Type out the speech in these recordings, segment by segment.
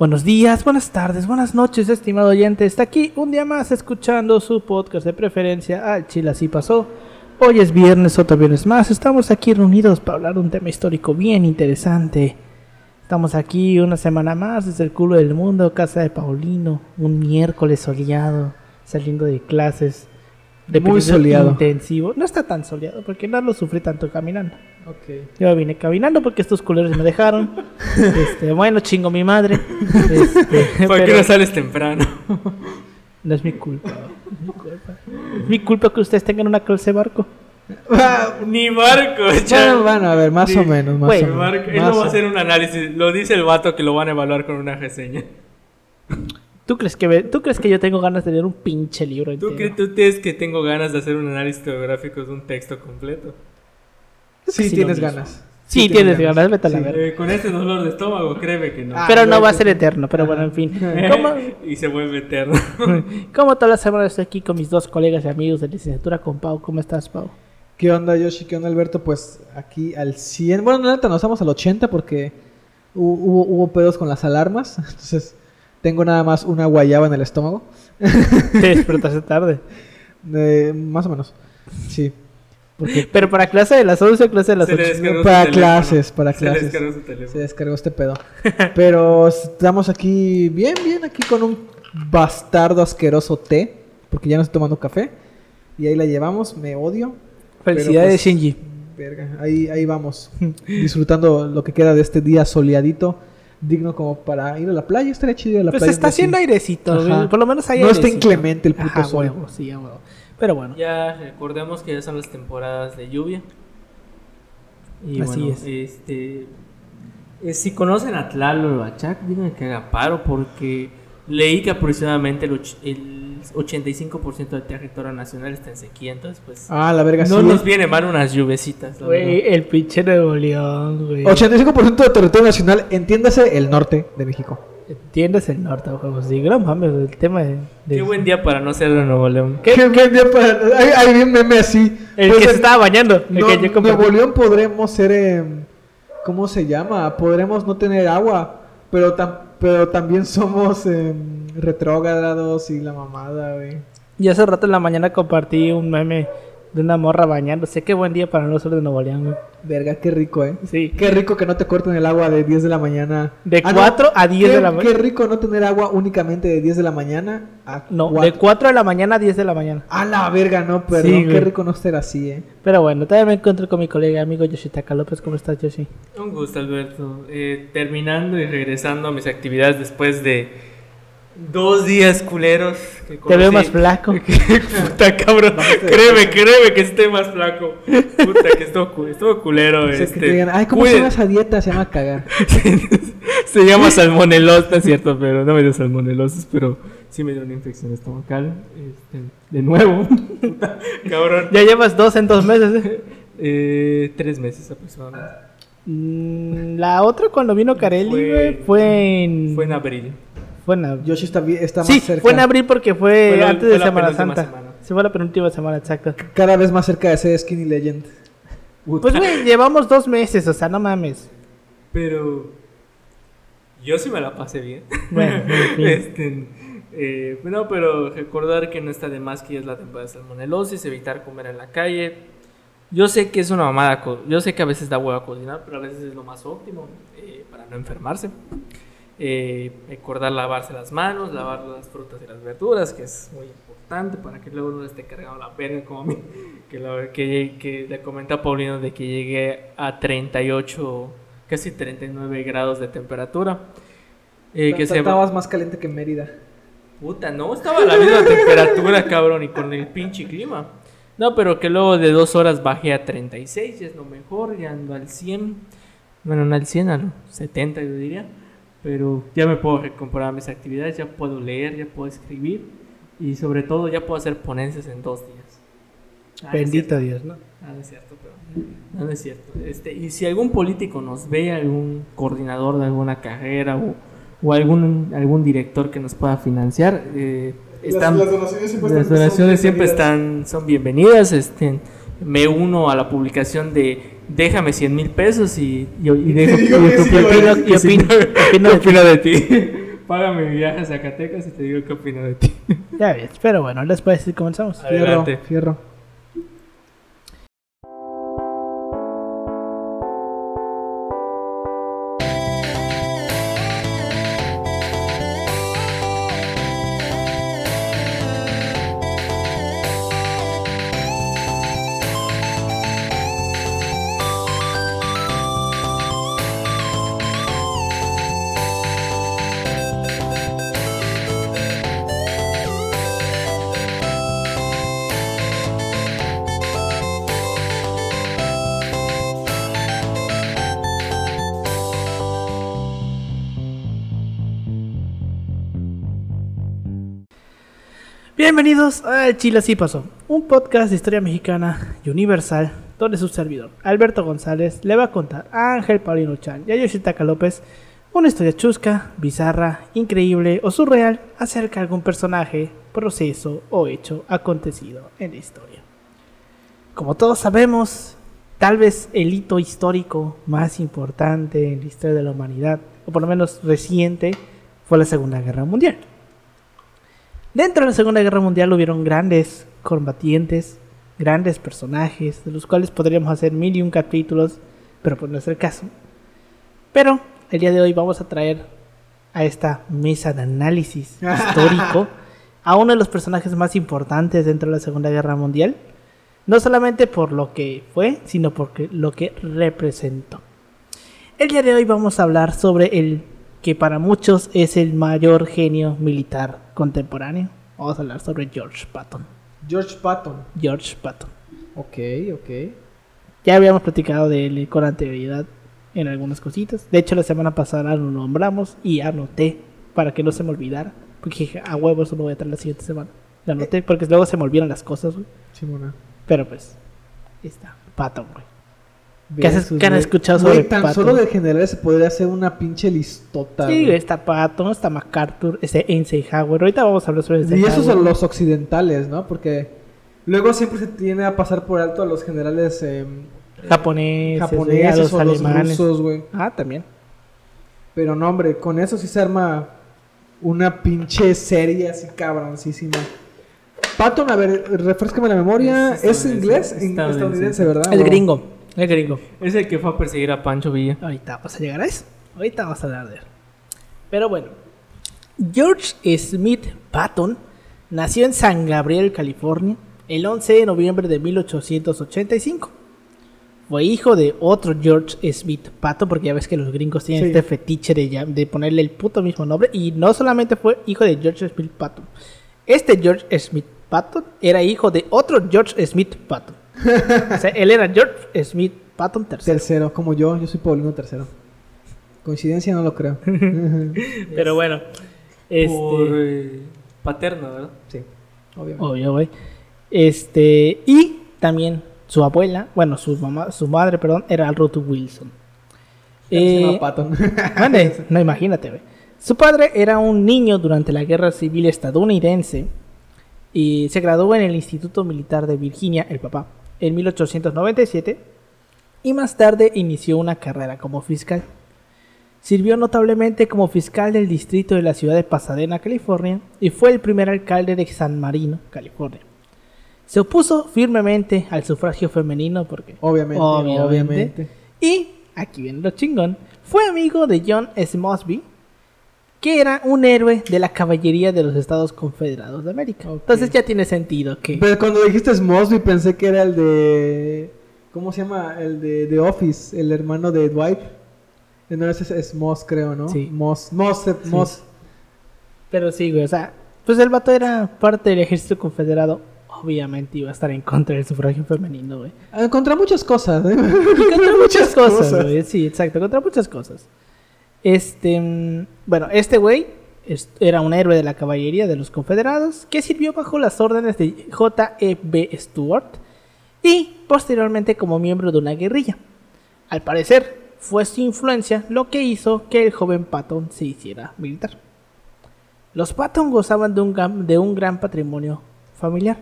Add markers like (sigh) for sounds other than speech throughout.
Buenos días, buenas tardes, buenas noches, estimado oyente. Está aquí un día más escuchando su podcast de preferencia. Al Chile así pasó. Hoy es viernes, otro viernes más. Estamos aquí reunidos para hablar de un tema histórico bien interesante. Estamos aquí una semana más desde el culo del mundo, casa de Paulino. Un miércoles soleado, saliendo de clases. De Muy soleado. Intensivo. No está tan soleado porque no lo sufrí tanto caminando. Ok. Yo vine caminando porque estos culeros me dejaron. (laughs) Este, bueno, chingo mi madre. Este, (laughs) ¿Por qué no sales temprano? (laughs) no es mi culpa. Es mi culpa. Es mi culpa que ustedes tengan una clase de barco. Ni Marco, ya. Bueno, bueno, a ver, más Sí. o menos, más o menos. Él más no va a hacer un análisis. Lo dice el vato que lo van a evaluar con una reseña. ¿Tú crees que, ¿tú crees que yo tengo ganas de leer un pinche libro ¿Tú, entero? cre- ¿Tú crees que tengo ganas de hacer un análisis geográfico de un texto completo? Sí, Sí, tienes ganas. Sí, tienes ganas, vete a la Sí. verga. Eh, con este dolor de estómago, créeme que no. Ah, Pero no bueno, va a ser eterno, pero bueno, en fin. (laughs) ¿Cómo, y se vuelve eterno. (laughs) (laughs) cómo toda la semana estoy aquí con mis dos colegas y amigos de licenciatura con Pau? ¿Cómo estás, Pau? ¿Qué onda, Yoshi? ¿Qué onda, Alberto? Pues aquí al 100. Bueno, la neta, nos estamos al 80 porque hu- hubo, hubo pedos con las alarmas. Entonces, tengo nada más una guayaba en el estómago. (laughs) Te despertaste tarde. Eh, más o menos. Sí. Porque Pero para clase de las 11 o clase de las Se le 8. descargó su para clases, para Se clases. descargó su se teléfono. descargó este pedo. (laughs) Pero estamos aquí bien, bien, aquí con un bastardo asqueroso té. Porque ya no estoy tomando café. Y ahí la llevamos, me odio. Felicidades, pues, Shinji. Verga, ahí, ahí vamos. disfrutando lo que queda de este día soleadito. Digno como para ir a la playa. Estaría chido ir a la Pues playa. está un día haciendo así. airecito, Ajá. por lo menos hay No está inclemente el puto Ajá, sol. huevo, sí, huevo. Pero bueno, Ya recordemos que ya son las temporadas de lluvia. Y Así bueno, es. este. eh, si conocen a Tlalo Bachac, díganme que haga paro porque leí que aproximadamente el, och- el 85% del territorio nacional está en sequía, entonces pues. Ah, la verga, no sí. nos viene mal unas lluvecitas. güey, el pinche Nuevo León, güey. 85% de territorio nacional, entiéndase el norte de México. Entiendes el norte, huevos. Digo, no mames, el tema de. de- Qué buen día para no ser de Nuevo León. ¿Qué, qué día para.? Hay, hay bien meme así. El Pues que se estaba bañando. El No, que yo. Nuevo León podremos ser. em, ¿Cómo se llama? Podremos no tener agua. Pero, tam- pero también somos em, retrógrados y la mamada, güey. Y hace rato en la mañana compartí un meme de una morra bañándose. Qué buen día para no ser de Nuevo León, güey. Verga, qué rico, eh. Sí. Qué rico que no te corten el agua de 10 de la mañana. De Ah, no. 4 a 10 de Qué- la Qué mañana. rico no tener agua únicamente de 10 de la mañana a No, de cuatro. 4 de la mañana a 10 de la mañana. A la verga, no, perdón. Sí, qué rico no estar así, eh. Pero bueno, todavía me encuentro con mi colega amigo Yoshitaka López. ¿Cómo estás, Yoshi? Un gusto, Alberto. Eh, terminando y regresando a mis actividades después de dos días culeros. que Te veo más flaco. (laughs) Puta cabrón. créeme, créeme que estoy más flaco. Puta, que estuvo, estuvo culero. O sea, este. que te digan, ay, ¿cómo se llama esa dieta? Se llama cagar. (laughs) Se llama (laughs) salmonelosis, no es cierto, pero no me dio salmonelosis, pero sí me dio una infección estomacal. Este, de nuevo. Puta, cabrón. Ya llevas dos en dos meses. ¿eh? Eh, tres meses aproximadamente. Mm, La otra cuando vino Carelli, Fue- güey, fue en... Fue en abril. Fue en abril. Yoshi está, bien- está más Sí, cerca. fue en abril porque fue, Fue la- antes fue de la Semana penúltima Santa. semana. Sí, fue la penúltima semana, exacto. Cada vez más cerca de ser Skinny Legend. Pues, güey, (laughs) llevamos dos meses, o sea, no mames. Pero yo sí me la pasé bien. Bueno, en (laughs) fin. Este, eh, no, pero recordar que no está de más que ya es la temporada de salmonelosis, evitar comer en la calle. Yo sé que es una mamada, yo sé que a veces da hueva cocinar, pero a veces es lo más óptimo eh, para no enfermarse. Eh, recordar lavarse las manos, lavar las frutas y las verduras, que es muy importante para que luego no esté cargando la pena como a mí. Que, la- que, que le comenté a Paulino de que llegué a 38, casi 39 grados de temperatura. Eh, que se Estabas más caliente que Mérida. Puta, no, estaba a la misma temperatura, (laughs) cabrón, y con el pinche clima. No, pero que luego de dos horas bajé a 36, ya es lo mejor, ya ando al 100. Bueno, no al 100, al 70 yo diría. Pero ya me puedo recomponer mis actividades, ya puedo leer, ya puedo escribir. Y sobre todo ya puedo hacer ponencias en dos días. Ah, no es Bendito cierto. Dios, ¿no? Ah, no es cierto, pero no, no es cierto. Este, y si algún político nos ve, algún coordinador de alguna carrera o, o algún, algún director que nos pueda financiar, eh, están, las donaciones siempre las están- donaciones son siempre bienvenidas. están, son bienvenidas. Este, me uno a la publicación de déjame 100 mil pesos y, y, y dejo- y que sí, opino- opino- (laughs) opino de ti. opino de ti. Págame mi viaje a Zacatecas y te digo qué opino de ti. Ya ves, pero bueno, después sí comenzamos. Fierro, Adelante. fierro. Bienvenidos a Chile Así Pasó, un podcast de historia mexicana y universal, donde su servidor, Alberto González, le va a contar a Ángel Paulino Chan y a Yoshitaka López una historia chusca, bizarra, increíble o surreal acerca de algún personaje, proceso o hecho acontecido en la historia. Como todos sabemos, tal vez el hito histórico más importante en la historia de la humanidad, o por lo menos reciente, fue la Segunda Guerra Mundial. Dentro de la Segunda Guerra Mundial hubieron grandes combatientes, grandes personajes, de los cuales podríamos hacer mil y un capítulos, pero pues no es el caso. Pero el día de hoy vamos a traer a esta mesa de análisis (laughs) histórico a uno de los personajes más importantes dentro de la Segunda Guerra Mundial, no solamente por lo que fue, sino por lo que representó. El día de hoy vamos a hablar sobre el que para muchos es el mayor genio militar contemporáneo. Vamos a hablar sobre George Patton. George Patton. George Patton. Ok, ok. Ya habíamos platicado de él con anterioridad en algunas cositas. De hecho, la semana pasada lo nombramos y anoté para que no se me olvidara. Porque dije, a huevo, eso lo voy a traer la siguiente semana. Lo anoté porque luego se me olvidan las cosas, güey. Simona. Pero pues, ahí está. Patton, güey. ¿Qué has- han escuchado sobre tan Patton? solo de general se podría hacer una pinche listota. Sí, está Patton, está MacArthur, este Eisenhower. Ahorita vamos a hablar sobre Y esos Eisenhower. son los occidentales, ¿no? Porque luego siempre se tiene a pasar por alto a los generales eh, japoneses, güey, a japoneses los o los alemanes. rusos, güey. Ah, también. Pero no, hombre, con eso sí se arma una pinche serie así cabroncísima. Patton, a ver, refrescame la memoria. Es ¿Es, inglés? estadounidense. Estadounidense. ¿verdad? El ¿O- gringo, el gringo. Es el que fue a perseguir a Pancho Villa. Ahorita vamos a llegar a eso. Ahorita vamos a hablar de él. Pero bueno, George Smith Patton nació en San Gabriel, California, el 11 de noviembre de 1885. Fue hijo de otro George Smith Patton, porque ya ves que los gringos tienen Sí. este fetiche de, de ponerle el puto mismo nombre. Y no solamente fue hijo de George Smith Patton. Este George Smith Patton era hijo de otro George Smith Patton. (laughs) o sea, él era George Smith Patton III. Tercero, como yo. Yo soy Paulino tercero. Coincidencia no lo creo. (laughs) Pero bueno, este, Por eh, paterno, ¿verdad? sí, obviamente. obvio, güey. Este, y también su abuela, bueno, su mamá, su madre, perdón, era Ruth Wilson. Eh, llama Patton. (laughs) mande, no imagínate, güey. Su padre era un niño durante la Guerra Civil estadounidense y se graduó en el Instituto Militar de Virginia, el papá, en 1897 y más tarde inició una carrera como fiscal. Sirvió notablemente como fiscal del distrito de la ciudad de Pasadena, California, y fue el primer alcalde de San Marino, California. Se opuso firmemente al sufragio femenino porque, Obviamente, Obviamente. obviamente. y aquí viene lo chingón, fue amigo de John S. Mosby, que era un héroe de la caballería de los Estados Confederados de América. Entonces ya tiene sentido que... Pero cuando dijiste Mosby pensé que era el de... ¿Cómo se llama? El de The Office, el hermano de Dwight. No, ese es, Moss, creo, ¿no? Sí. Moss, Moss, Sí. Moss. Pero sí, güey, o sea, pues el vato era parte del ejército confederado. Obviamente iba a estar en contra del sufragio femenino, güey. Ah, Contra muchas cosas. ¿eh? Y contra (laughs) muchas cosas, güey. Sí, exacto, contra muchas cosas. Este, mm, bueno, este güey era un héroe de la caballería de los confederados que sirvió bajo las órdenes de J.E.B. Stuart y posteriormente como miembro de una guerrilla. Al parecer, fue su influencia lo que hizo que el joven Patton se hiciera militar. Los Patton gozaban de un, de un gran patrimonio familiar,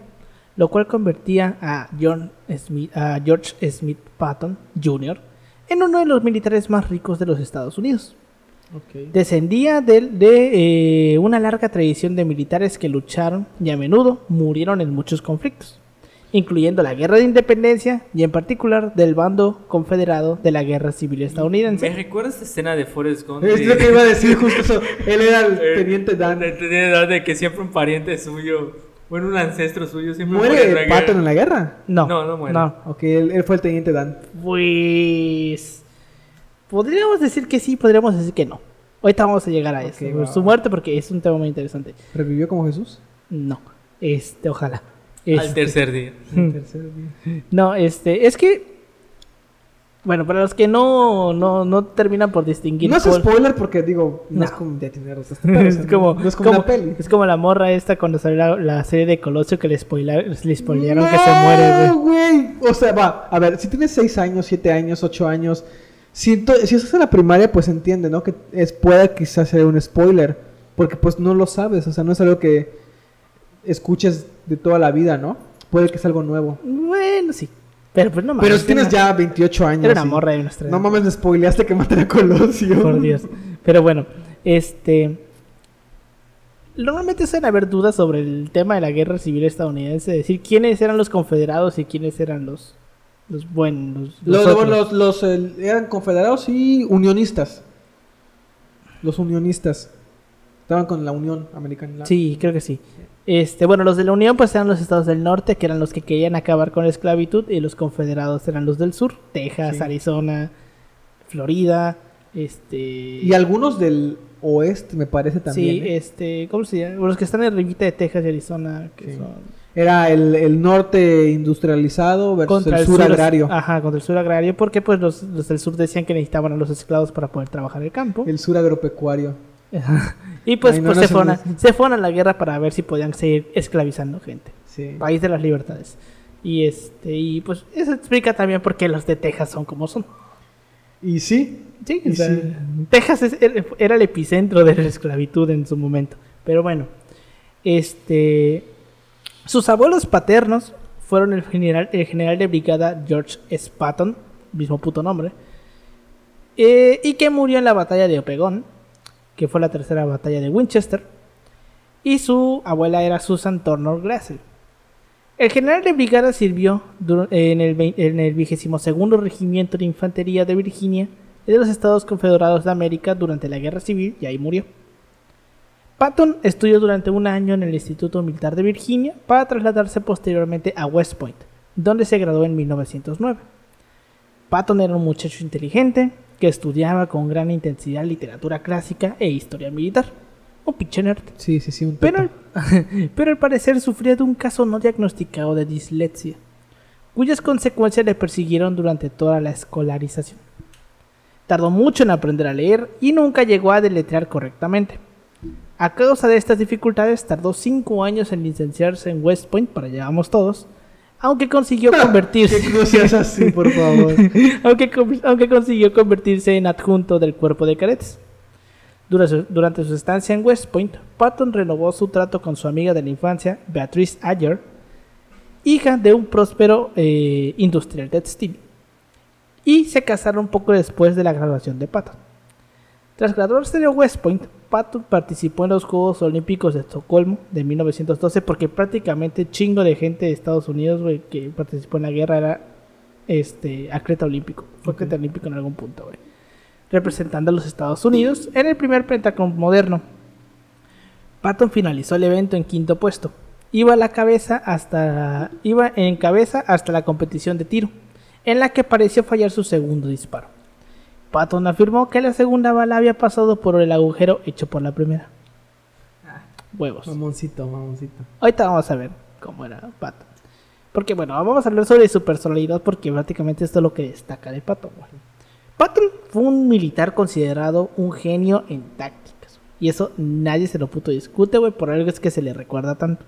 lo cual convertía a, John Smith, a George Smith Patton Jr. en uno de los militares más ricos de los Estados Unidos. Descendía del- de, eh, una larga tradición de militares que lucharon y a menudo murieron en muchos conflictos, incluyendo la Guerra de Independencia y en particular del bando confederado de la Guerra Civil Me estadounidense. recuerda esta escena de Forrest Gump. Es de- lo que iba a decir (laughs) justo eso. Él era el Eh, teniente Dan. de- de- de- de que siempre un pariente suyo, bueno, un ancestro suyo, siempre muere en la ¿Muere guerra. Patton en la guerra? No, No, no muere. no. Ok, él, él fue el teniente Dan. Pues podríamos decir que sí, podríamos decir que no. Ahorita vamos a llegar a eso. Ok, va, Su muerte porque es un tema muy interesante. ¿Revivió como Jesús? No, este, ojalá. Al Este, tercer día. (laughs) (laughs) Tercer día. No, este, es que bueno, para los que no no, no terminan por distinguir No es cuál- spoiler porque digo, no, No. (laughs) es como ya tiene rato este pedo, o es como, no es como, como- una peli. es como la morra esta cuando salió la, la serie de Colosio que le, spoiler, le spoilearon que se muere, No, güey. güey. O sea, va, a ver, si tienes 6 años, 7 años, 8 años, si, si estás en la primaria, pues entiende, ¿no? Que es, puede quizás ser un spoiler, porque pues no lo sabes, o sea, no es algo que escuches de toda la vida, ¿no? Puede que sea algo nuevo. Bueno, sí. Pero pues no mames. Pero si tienes ya 28 años. Era una morra de nuestra No mames, me spoileaste que matan a Colosio. Por Dios. Pero bueno, este. Normalmente suelen haber dudas sobre el tema de la guerra civil estadounidense, es decir, quiénes eran los confederados y quiénes eran los, los buenos. Los, Los, los, los, eran confederados y unionistas. Los unionistas. Estaban con la Unión Americana. Sí, creo que sí. Este, bueno, los de la Unión pues eran los estados del norte, que eran los que querían acabar con la esclavitud, y los confederados eran los del sur, Texas, Sí. Arizona, Florida, este... Y algunos del oeste, me parece también. Sí, ¿eh? este, ¿cómo se llama? Los que están en ribita de Texas y Arizona, que Sí. son... Era el, el norte industrializado versus el sur agrario. Ajá, contra el sur agrario, porque pues los, los del sur decían que necesitaban a los esclavos para poder trabajar el campo. El sur agropecuario. Ajá. y pues, Ay, no, pues no se, fueron a, se fueron a la guerra para ver si podían seguir esclavizando gente. Sí. País de las libertades. Y este, y pues eso explica también por qué los de Texas son como son. Y sí, Sí, Y o sea, sí. Texas es- era el epicentro de la esclavitud en su momento. Pero bueno, este, sus abuelos paternos fueron el general, de brigada George S. Patton, mismo puto nombre, eh, y que murió en la batalla de Opegon, que fue la tercera batalla de Winchester, y su abuela era Susan Turner Glassell. El general de brigada sirvió en el, en el 22 Regimiento de Infantería de Virginia de los Estados Confederados de América durante la Guerra Civil y ahí murió. Patton estudió durante un año en el Instituto Militar de Virginia para trasladarse posteriormente a West Point, donde se graduó en 1909. Patton era un muchacho inteligente que estudiaba con gran intensidad literatura clásica e historia militar. Un pinche nerd. sí, sí, sí. Un Pero, (laughs) pero al parecer sufría de un caso no diagnosticado de dislexia, cuyas consecuencias le persiguieron durante toda la escolarización. Tardó mucho en aprender a leer y nunca llegó a deletrear correctamente. A causa de estas dificultades, tardó 5 años en licenciarse en West Point, para allá vamos todos, aunque consiguió (laughs) convertirse. Así, por favor. (laughs) aunque, aunque consiguió convertirse en adjunto del cuerpo de cadetes. Durante su, durante su estancia en West Point, Patton renovó su trato con su amiga de la infancia, Beatrice Ayer, hija de un próspero eh, industrial textil, y se casaron poco después de la graduación de Patton. Tras graduarse de West Point, Patton participó en los Juegos Olímpicos de Estocolmo de 1912 porque prácticamente chingo de gente de Estados Unidos que participó en la guerra era este atleta olímpico. Fue atleta olímpico en algún punto, güey. Representando a los Estados Unidos en el primer Pentacon moderno. Patton finalizó el evento en quinto puesto. Iba a la cabeza hasta iba en cabeza hasta la competición de tiro, en la que pareció fallar su segundo disparo. Patton afirmó que la segunda bala había pasado por el agujero hecho por la primera. Huevos. Mamoncito, mamoncito. Ahorita vamos a ver cómo era Patton. Porque bueno, vamos a hablar sobre su personalidad porque prácticamente esto es lo que destaca de Patton. güey. Patton fue un militar considerado un genio en tácticas. Y eso nadie se lo puto discute, güey, por algo es que se le recuerda tanto.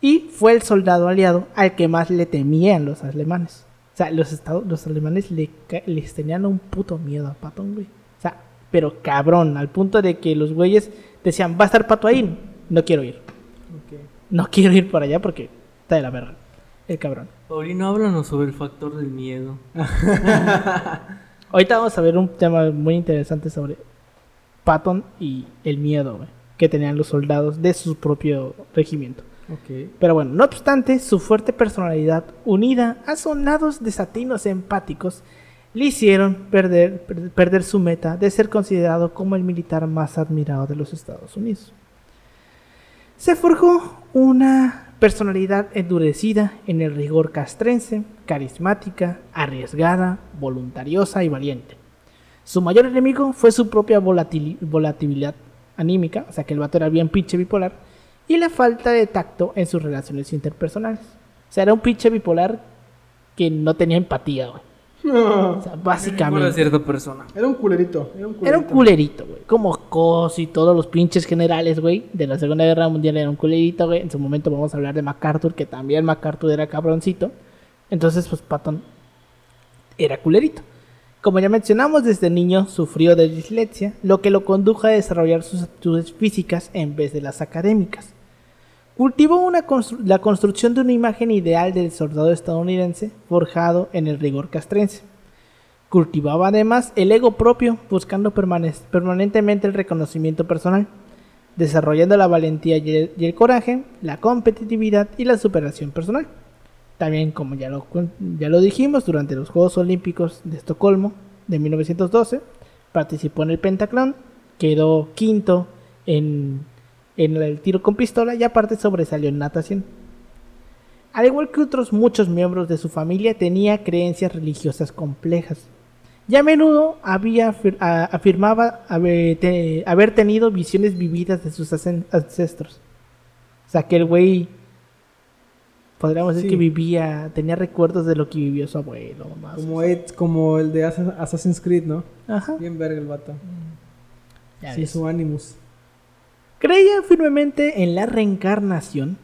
Y fue el soldado aliado al que más le temían los alemanes. O sea, los, estados, los alemanes le, les tenían un puto miedo a Patton, güey. O sea, pero cabrón, al punto de que los güeyes decían, va a estar Pato ahí, no quiero ir. No (laughs) quiero ir para allá porque está de la verga. El cabrón. Paulino, háblanos sobre el factor del miedo. (laughs) Ahorita vamos a ver un tema muy interesante sobre Patton y el miedo güey, que tenían los soldados de su propio regimiento. Pero bueno, no obstante, su fuerte personalidad, unida a sonados desatinos empáticos, le hicieron perder, per- perder su meta de ser considerado como el militar más admirado de los Estados Unidos. Se forjó una personalidad endurecida en el rigor castrense, carismática, arriesgada, voluntariosa y valiente. Su mayor enemigo fue su propia volatil- volatilidad anímica, o sea que el vato era bien pinche bipolar, y la falta de tacto en sus relaciones interpersonales. O sea, era un pinche bipolar que no tenía empatía, güey. O sea, (laughs) básicamente. cierta persona. Era un culerito. Era un culerito. Era un culerito, güey. Como Cos y todos los pinches generales, güey, de la Segunda Guerra Mundial era un culerito, güey. En su momento vamos a hablar de MacArthur, que también MacArthur era cabroncito. Entonces, pues Patton era culerito. Como ya mencionamos, desde niño sufrió de dislexia, lo que lo condujo a desarrollar sus aptitudes físicas en vez de las académicas. Cultivó la construcción de una imagen ideal del soldado estadounidense forjado en el rigor castrense. Cultivaba además el ego propio, buscando permane- permanentemente el reconocimiento personal, desarrollando la valentía y el, coraje, la competitividad y la superación personal. También, como ya lo, ya lo dijimos, durante los Juegos Olímpicos de Estocolmo de 1912, participó en el pentatlón, quedó quinto en, en el tiro con pistola y aparte sobresalió en natación. Al igual que otros muchos miembros de su familia, tenía creencias religiosas complejas. Y a menudo había afirmaba haber, te- haber tenido visiones vividas de sus ancestros. O sea, que el güey, podríamos decir que vivía, tenía recuerdos de lo que vivió su abuelo. Más. Como, Ed- como el de Assa- Assassin's Creed, ¿no? Ajá. Bien verga el vato. ya Sí, ves. su Animus. Creía firmemente en la reencarnación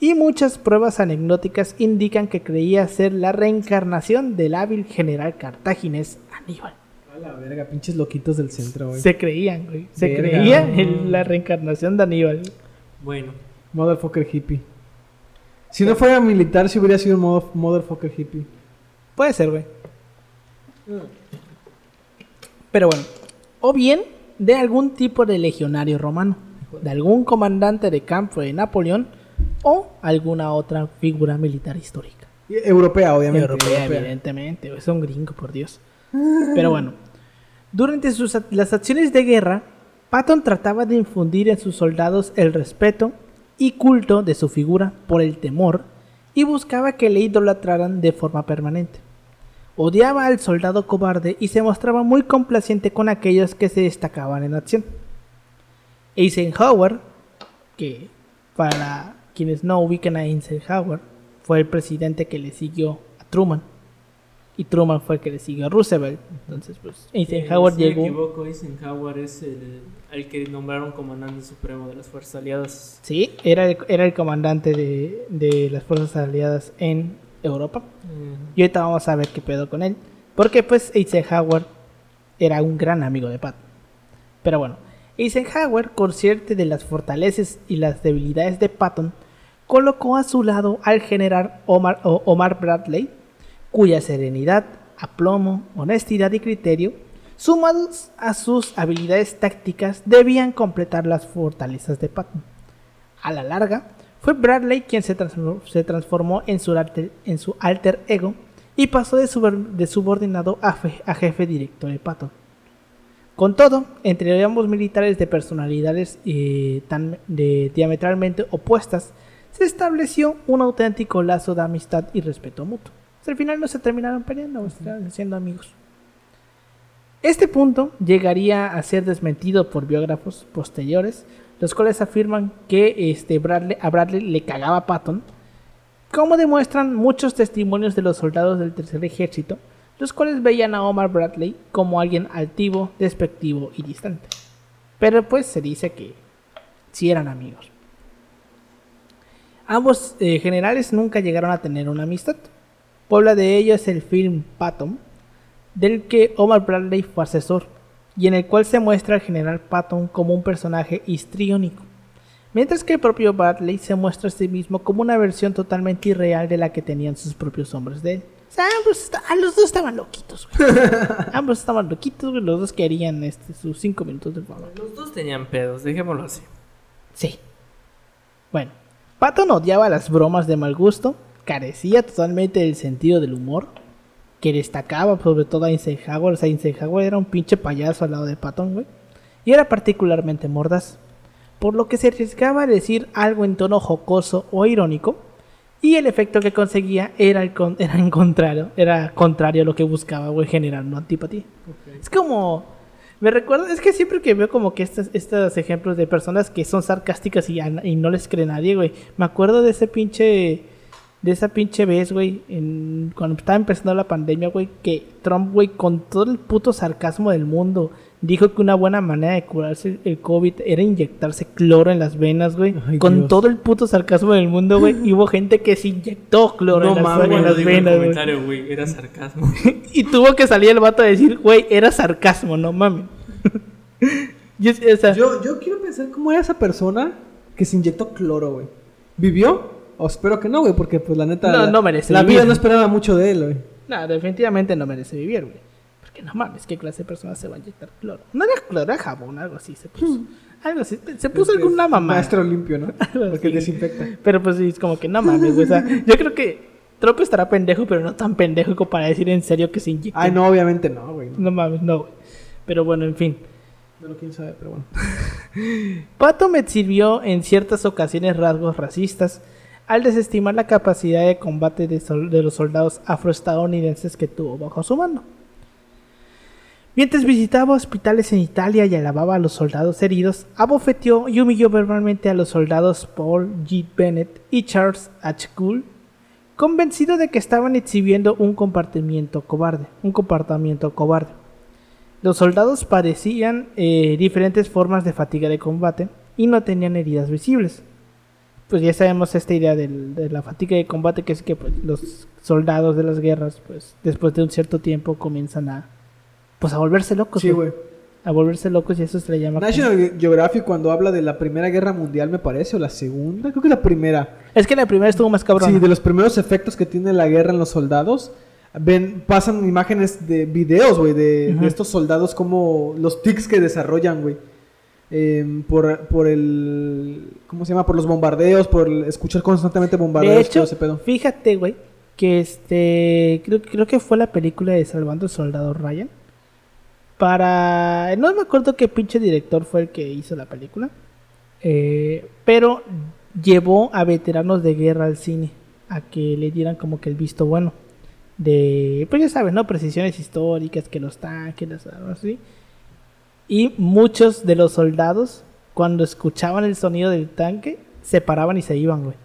y muchas pruebas anecdóticas indican que creía ser la reencarnación del hábil general cartaginés Aníbal. A la verga, pinches loquitos del centro, güey. Se creían, güey. Se Verga. creía en la reencarnación de Aníbal. Bueno, Motherfucker hippie. Si no fuera militar, si hubiera sido un motherfucker hippie. Puede ser, güey. Pero bueno, o bien de algún tipo de legionario romano, de algún comandante de campo de Napoleón o alguna otra figura militar histórica. Europea, obviamente. Europea, europea. evidentemente, es un gringo, por Dios. Pero bueno, durante sus, las acciones de guerra, Patton trataba de infundir en sus soldados el respeto y culto de su figura por el temor y buscaba que le idolatraran de forma permanente. Odiaba al soldado cobarde y se mostraba muy complaciente con aquellos que se destacaban en acción. Eisenhower, que para quienes no ubican a Eisenhower, fue el presidente que le siguió a Truman. Y Truman fue el que le siguió a Roosevelt. Entonces, pues, Eisenhower Eh, si llegó. me equivoco, Eisenhower es el, el que nombraron comandante supremo de las Fuerzas Aliadas. Sí, era el, era el comandante de, de las fuerzas aliadas en Europa. Y ahorita vamos a ver qué pedo con él. Porque pues Eisenhower era un gran amigo de Pat. Pero bueno, Eisenhower, consciente de las fortalezas y las debilidades de Patton, colocó a su lado al general Omar, Bradley, cuya serenidad, aplomo, honestidad y criterio, sumados a sus habilidades tácticas, debían completar las fortalezas de Patton. A la larga, fue Bradley quien se transformó, en, su alter, ego y pasó de, subordinado a, a jefe directo de Patton. Con todo, entre ambos militares de personalidades eh, tan de- diametralmente opuestas, se estableció un auténtico lazo de amistad y respeto mutuo. Al final no se terminaron peleando, estaban siendo amigos. Este punto llegaría a ser desmentido por biógrafos posteriores, los cuales afirman que este Bradley, a Bradley le cagaba a Patton, como demuestran muchos testimonios de los soldados del tercer ejército, los cuales veían a Omar Bradley como alguien altivo, despectivo y distante. Pero pues se dice que sí eran amigos. Ambos eh, generales nunca llegaron a tener una amistad. Prueba de ello es el film Patton, del que Omar Bradley fue asesor, y en el cual se muestra al general Patton como un personaje histriónico, mientras que el propio Bradley se muestra a sí mismo como una versión totalmente irreal de la que tenían sus propios hombres de él. O sea, ambos, ah, los dos estaban loquitos, güey. (laughs) ambos estaban loquitos, güey. Los dos querían este, sus cinco minutos de fama. Los dos tenían pedos, dejémoslo así. Sí. Bueno, Patton odiaba las bromas de mal gusto, carecía totalmente del sentido del humor, que destacaba sobre todo a Eisenhower. O sea, Eisenhower era un pinche payaso al lado de Patton, güey. Y era particularmente mordaz, por lo que se arriesgaba a decir algo en tono jocoso o irónico, y el efecto que conseguía era, el con- (laughs) era en contrario, era contrario a lo que buscaba, güey, generar una antipatía. Es como. Me recuerda, es que siempre que veo como que estos, estos ejemplos de personas que son sarcásticas y, y no les cree nadie, güey. Me acuerdo de ese pinche. De esa pinche vez, güey. en- Cuando estaba empezando la pandemia, güey. Que Trump, güey, con todo el puto sarcasmo del mundo. Dijo que una buena manera de curarse el COVID era inyectarse cloro en las venas, güey. Ay, con Dios. todo el puto sarcasmo del mundo, güey. Y (laughs) hubo gente que se inyectó cloro No en las, mames, en las el venas, güey. comentario, güey, era sarcasmo. (laughs) Y tuvo que salir el vato a decir, güey, era sarcasmo, no mames. (laughs) O sea, Yo, yo quiero pensar cómo era esa persona que se inyectó cloro, güey. ¿Vivió? O espero que no, güey, porque pues la neta... No, la, no merece La vivir. vida no esperaba mucho de él, güey. no, definitivamente no merece vivir, güey. Porque no mames, ¿qué clase de persona se va a inyectar cloro? No era cloro, era jabón, algo así se puso. Algo así, se puso alguna mamá. Maestro limpio, ¿no? (laughs) Porque desinfecta. Pero pues sí, es como que no mames, güey. O sea, yo creo que Trump estará pendejo, pero no tan pendejo como para decir en serio que se inyecta. Ay, no, obviamente no, güey. No mames, no, güey. Pero bueno, en fin. Bueno, quién sabe, pero bueno. (laughs) Pato me sirvió en ciertas ocasiones rasgos racistas al desestimar la capacidad de combate de, los soldados afroestadounidenses que tuvo bajo su mando. Mientras visitaba hospitales en Italia y alababa a los soldados heridos, abofeteó y humilló verbalmente a los soldados Paul G. Bennett y Charles H. Gould, convencido de que estaban exhibiendo un comportamiento cobarde, un comportamiento cobarde. Los soldados padecían eh, diferentes formas de fatiga de combate y no tenían heridas visibles. Pues ya sabemos esta idea del- de la fatiga de combate, que es que pues, los soldados de las guerras, pues después de un cierto tiempo comienzan a, pues a volverse locos. Sí, güey. A volverse locos y eso se le llama... National Geographic cuando habla de la Primera Guerra Mundial, me parece, o la Segunda, creo que la primera. Es que la primera estuvo más cabrón. Sí, de los primeros efectos que tiene la guerra en los soldados. Ven, pasan imágenes de videos, güey, de, de estos soldados, como los tics que desarrollan, güey. Em, por, por el. ¿Cómo se llama? Por los bombardeos, por el escuchar constantemente bombardeos. De todo hecho, ese pedo. fíjate, güey, que este, creo, creo que fue la película de Salvando al Soldado Ryan. Para, no me acuerdo qué pinche director fue el que hizo la película, eh, pero llevó a veteranos de guerra al cine a que le dieran como que el visto bueno de, pues ya sabes, ¿no? Precisiones históricas, que los tanques, las armas, así. Y muchos de los soldados, cuando escuchaban el sonido del tanque, se paraban y se iban, güey.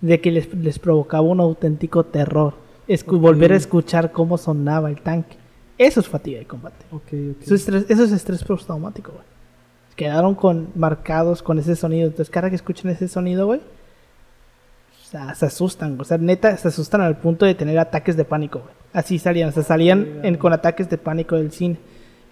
De que les, les provocaba un auténtico terror. Escu-. Volver a escuchar cómo sonaba el tanque. Eso es fatiga de combate. Ok, ok. Eso es estrés, eso es estrés postraumático, güey. Quedaron con, marcados con ese sonido. Entonces, cada que escuchan ese sonido, güey, o sea, se asustan. O sea, neta, se asustan al punto de tener ataques de pánico, güey. Así salían, o sea, salían en- con ataques de pánico del cine.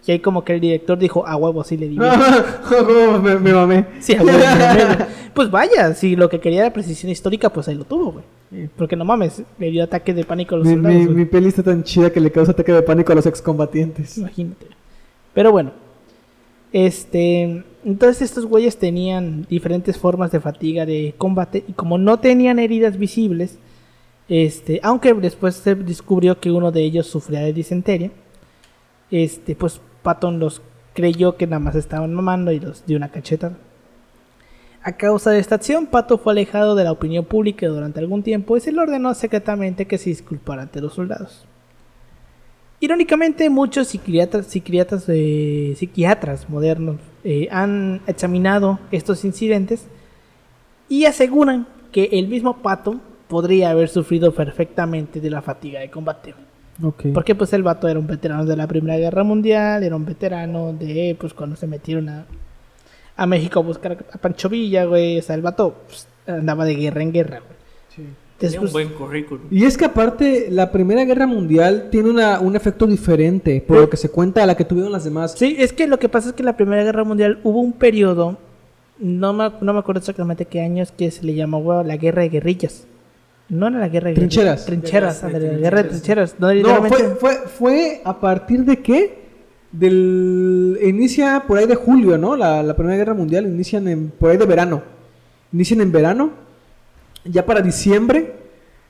Y ahí como que el director dijo, a huevo, sí le di. bien". (laughs) me, me mamé. Sí, a huevo, me mamé. Pues vaya, si lo que quería era precisión histórica, pues ahí lo tuvo, güey. Porque no mames, le dio ataque de pánico a los Mi, soldados. mi, mi peli está tan chida que le causa ataque de pánico a los excombatientes. Imagínate. Pero bueno. Este. Entonces estos güeyes tenían diferentes formas de fatiga de combate. Y como no tenían heridas visibles. Este. Aunque después se descubrió que uno de ellos sufría de disentería. Este. Pues Patton los creyó que nada más estaban mamando y los dio una cachetada. A causa de esta acción, Pato fue alejado de la opinión pública durante algún tiempo y se le ordenó secretamente que se disculpara ante los soldados. Irónicamente, muchos psiquiatras, psiquiatras, modernos eh, han examinado estos incidentes y aseguran que el mismo Pato podría haber sufrido perfectamente de la fatiga de combate. Porque pues el vato era un veterano de la Primera Guerra Mundial, era un veterano de pues cuando se metieron a, a México a buscar a Pancho Villa, güey. O sea, el vato pues, andaba de guerra en guerra, güey. Sí. Tenía un Después- buen currículum. Y es que aparte, la Primera Guerra Mundial tiene una, un efecto diferente, por lo que se cuenta, a la que tuvieron las demás. Sí, es que lo que pasa es que en la Primera Guerra Mundial hubo un periodo, no me, no me acuerdo exactamente qué años, que se le llamaba la Guerra de Guerrillas. No era la guerra de Trincheras. Trincheras, de ándale, la guerra de trincheras. trincheras. No, fue, fue, fue a partir de qué? Del. Inicia por ahí de julio, ¿no? La, la Primera Guerra Mundial inician en, por ahí de verano. Inician en verano. Ya para diciembre,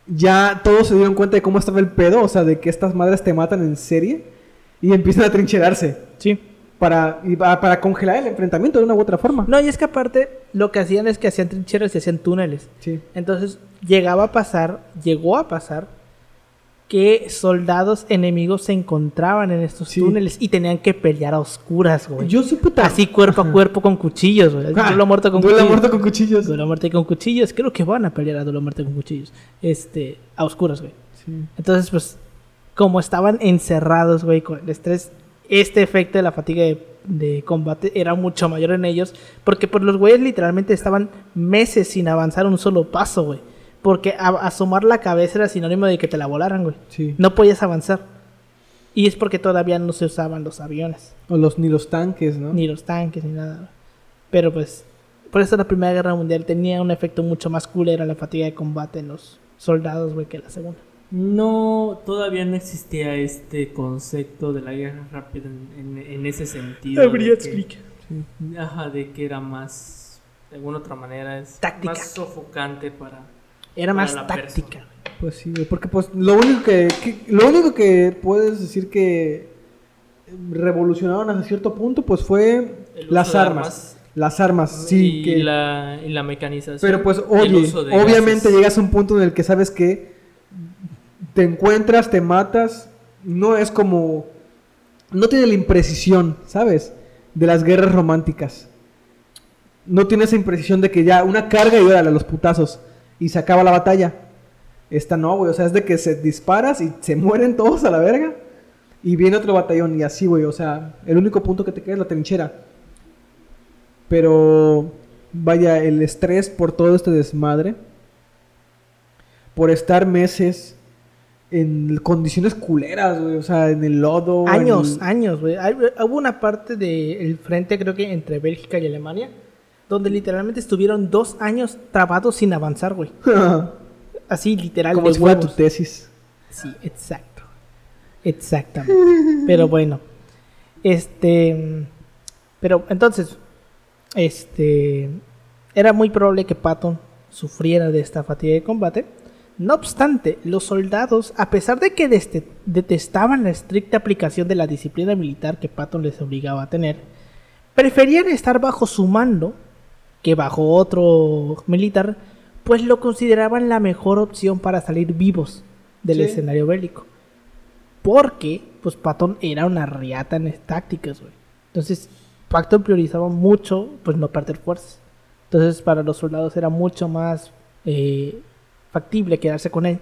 ya todos se dieron cuenta de cómo estaba el pedo, o sea, de que estas madres te matan en serie. Y empiezan a trincherarse. Sí. Para, y pa- para congelar el enfrentamiento de una u otra forma. No, y es que aparte lo que hacían es que hacían trincheras y hacían túneles. Sí. Entonces llegaba a pasar, llegó a pasar que soldados enemigos se encontraban en estos Sí. túneles y tenían que pelear a oscuras, güey. Yo supe Así cuerpo a cuerpo con cuchillos, güey. Ah, Duelo a muerte con duelo cuchillos. muerte con cuchillos. Duelo muerte con cuchillos. Creo que van a pelear a duelo muerte con cuchillos. Este, a oscuras, güey. Sí. Entonces, pues, como estaban encerrados, güey, con el estrés, este efecto de la fatiga de, de combate era mucho mayor en ellos. Porque pues los güeyes literalmente estaban meses sin avanzar un solo paso, güey. Porque a- asomar la cabeza era sinónimo de que te la volaran, güey. Sí. No podías avanzar. Y es porque todavía no se usaban los aviones, O los, ni los tanques, ¿no? ni los tanques, ni nada. Pero pues, por eso la Primera Guerra Mundial tenía un efecto mucho más culero la fatiga de combate en los soldados, güey, que la Segunda. No, todavía no existía este concepto de la guerra rápida en, en- en ese sentido. de que- Ajá, de que era más, de alguna otra manera, es Táctica. más sofocante para... Era más táctica. persona. Pues sí, güey, porque pues lo único que, que- lo único que puedes decir que revolucionaron hasta cierto punto pues fue las armas. armas. Las armas, sí, y, que la, y la mecanización. pero pues oye, obviamente gases. llegas a un punto en el que sabes que te encuentras, te matas, no es como no tiene la imprecisión, ¿sabes? De las guerras románticas. No tiene esa imprecisión de que ya una carga y órale a los putazos y se acaba la batalla. Esta no, güey, o sea, es de que se disparas y se (laughs) mueren todos a la verga y viene otro batallón y así, güey, o sea, el único punto que te queda es la trinchera. Pero vaya, el estrés por todo este desmadre, por estar meses en condiciones culeras, güey, o sea, en el lodo. Años, el- años, güey. Hubo una parte del frente, creo que entre Bélgica y Alemania, donde literalmente estuvieron dos años trabados sin avanzar, güey. (laughs) Así, literal, Como de si fuera tu tesis. Sí, exacto. Exactamente. Pero bueno. Este. Pero entonces. Este. Era muy probable que Patton sufriera de esta fatiga de combate. No obstante, los soldados, a pesar de que detestaban la estricta aplicación de la disciplina militar que Patton les obligaba a tener, preferían estar bajo su mando que bajo otro militar, pues lo consideraban la mejor opción para salir vivos del Sí. escenario bélico. Porque, pues Patton era una riata en tácticas, güey. Entonces, Patton priorizaba mucho, pues no perder fuerzas. Entonces, para los soldados era mucho más eh, factible quedarse con él,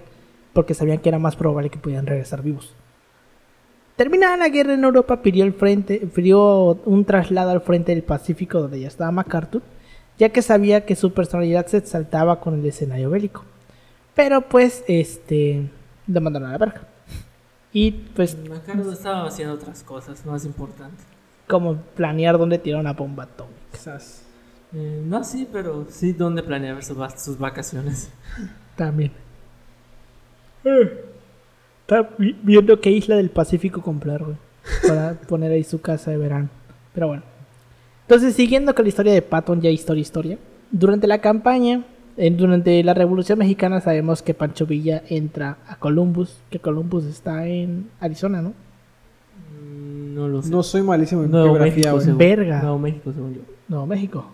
porque sabían que era más probable que pudieran regresar vivos. Terminada la guerra en Europa, pidió, el frente, pidió un traslado al frente del Pacífico donde ya estaba MacArthur, ya que sabía que su personalidad se exaltaba con el escenario bélico. Pero pues, este, lo mandaron a la verga. Y pues, MacArthur estaba haciendo otras cosas más importantes. como planear dónde tirar una bomba atómica. Quizás. Eh, no, sí, pero sí, ¿dónde planeaba sus, sus vacaciones? (laughs) También. Está vi- viendo qué isla del Pacífico comprar, güey. Para (laughs) poner ahí su casa de verano. Pero bueno. Entonces, siguiendo con la historia de Patton, ya historia, historia. Durante la campaña, durante la Revolución Mexicana, sabemos que Pancho Villa entra a Columbus. Que Columbus está en Arizona, ¿no? Mm, No lo sé. No soy malísimo en Nuevo geografía, México, Verga. Nuevo México, según yo. Nuevo México.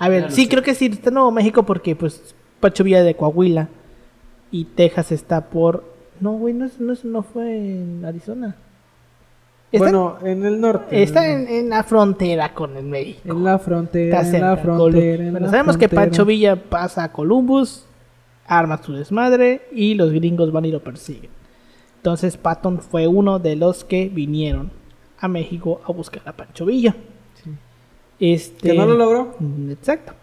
A ver, Ya sí, creo que sí, está en Nuevo México porque, pues, Pancho Villa de Coahuila y Texas está por... No, güey, no, es- no, es- no fue en Arizona. Está, Bueno, en el norte. está en, en la frontera con el México. En la frontera, Está en la frontera. en la sabemos que. Pancho Villa pasa a Columbus, arma su desmadre y los gringos van y lo persiguen. Entonces Patton fue uno de los que vinieron a México a buscar a Pancho Villa. Sí. Este... Que no lo logró, Exacto.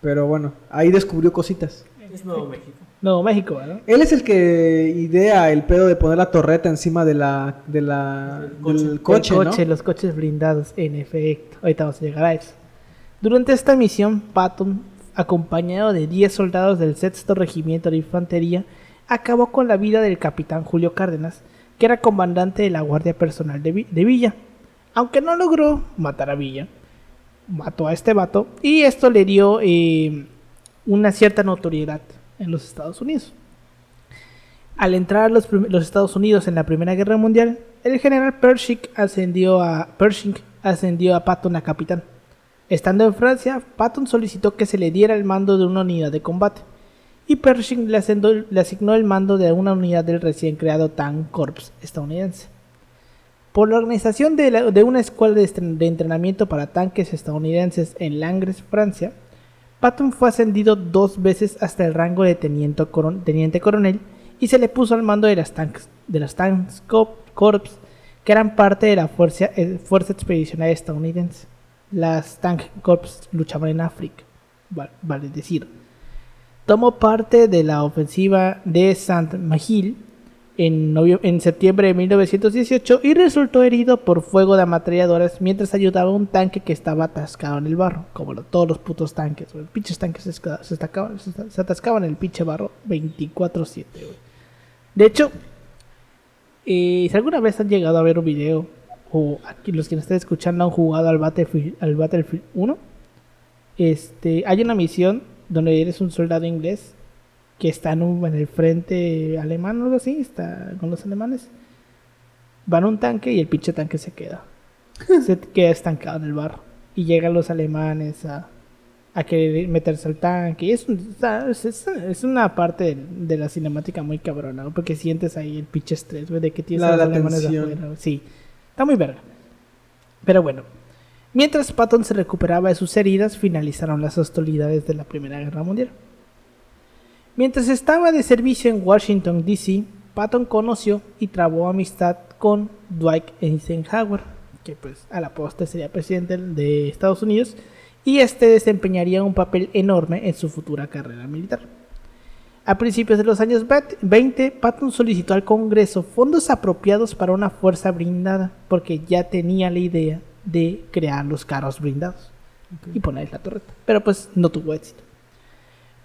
pero bueno, ahí descubrió cositas. Es Nuevo México. Nuevo México, ¿verdad? Él es el que idea el pedo de poner la torreta encima de la, de la, Del coche. del coche, El ¿no? coche, los coches blindados, en efecto. Ahorita vamos a llegar a eso. Durante esta misión, Patton acompañado de 10 soldados del sexto regimiento de infantería, acabó con la vida del capitán Julio Cárdenas, que era comandante de la Guardia Personal de, Vi- de Villa. Aunque no logró matar a Villa, mató a este vato y esto le dio eh, una cierta notoriedad en los Estados Unidos. Al entrar los, los Estados Unidos en la Primera Guerra Mundial, el general Pershing ascendió a, Pershing ascendió a Patton a capitán. Estando en Francia, Patton solicitó que se le diera el mando de una unidad de combate, y Pershing le, le asignó el mando de una unidad del recién creado Tank Corps estadounidense. Por la organización de, una escuela de entrenamiento para tanques estadounidenses en Langres, Francia, Patton fue ascendido dos veces hasta el rango de teniente, coron- teniente coronel y se le puso al mando de las tanks, de las tanks Co- Corps, que eran parte de la fuerza, eh, expedicionaria estadounidense. Las Tank Corps luchaban en África, va- vale decir. Tomó parte de la ofensiva de Saint-Magil en, en septiembre de 1918 y resultó herido por fuego de ametralladoras mientras ayudaba a un tanque que estaba atascado en el barro, como todos los putos tanques. Los pinches tanques se, se atascaban en el pinche barro 24-7. güey. De hecho, eh, si alguna vez han llegado a ver un video o aquí los que nos estén escuchando han jugado al Battlefield, al Battlefield 1, este, hay una misión donde eres un soldado inglés que está en, un- en el frente alemán o algo así, está con los alemanes. Van a un tanque y el pinche tanque se queda. (laughs) se queda estancado en el barro. Y llegan los alemanes a, a querer meterse al tanque. Y es, un- es, una parte de, de la cinemática muy cabrona, ¿no? porque sientes ahí el pinche estrés, güey, de que tienes La- a los la alemanes afuera. Sí, está muy verga. Pero bueno, mientras Patton se recuperaba de sus heridas, finalizaron las hostilidades de la Primera Guerra Mundial. Mientras estaba de servicio en Washington, D.C., Patton conoció y trabó amistad con Dwight Eisenhower, que pues a la postre sería presidente de Estados Unidos, y este desempeñaría un papel enorme en su futura carrera militar. A principios de los años 20, Patton solicitó al Congreso fondos apropiados para una fuerza blindada, porque ya tenía la idea de crear los carros blindados y poner la torreta, pero pues no tuvo éxito.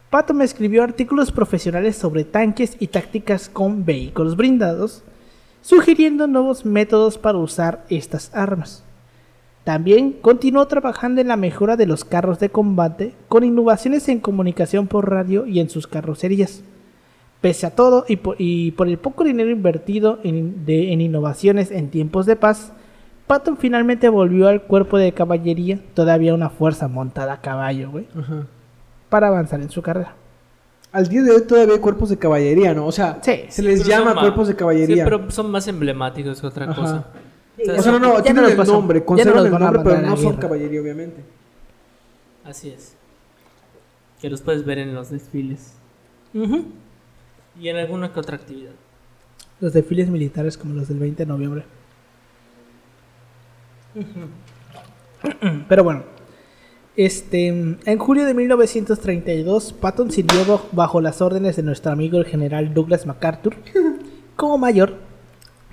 Patton escribió artículos profesionales sobre tanques y tácticas con vehículos blindados, sugiriendo nuevos métodos para usar estas armas. También continuó trabajando en la mejora de los carros de combate con innovaciones en comunicación por radio y en sus carrocerías. Pese a todo y por, el poco dinero invertido en, innovaciones en tiempos de paz, Patton finalmente volvió al cuerpo de caballería, todavía una fuerza montada a caballo, güey. Para avanzar en su carrera. Al día de hoy todavía hay cuerpos de caballería, ¿no? O sea, Sí, se les llama cuerpos de caballería. Sí, pero son más emblemáticos que otra Ajá. cosa. O sea, no, no, tienen los el nombre, no conservan los el nombre, pero no son caballería, obviamente. Así es. Que los puedes ver en los desfiles. Ujú. Y en alguna que otra actividad. Los desfiles militares como los del 20 de noviembre. Pero bueno, este, en julio de 1932, Patton sirvió bajo, bajo las órdenes de nuestro amigo el general Douglas MacArthur (laughs) como mayor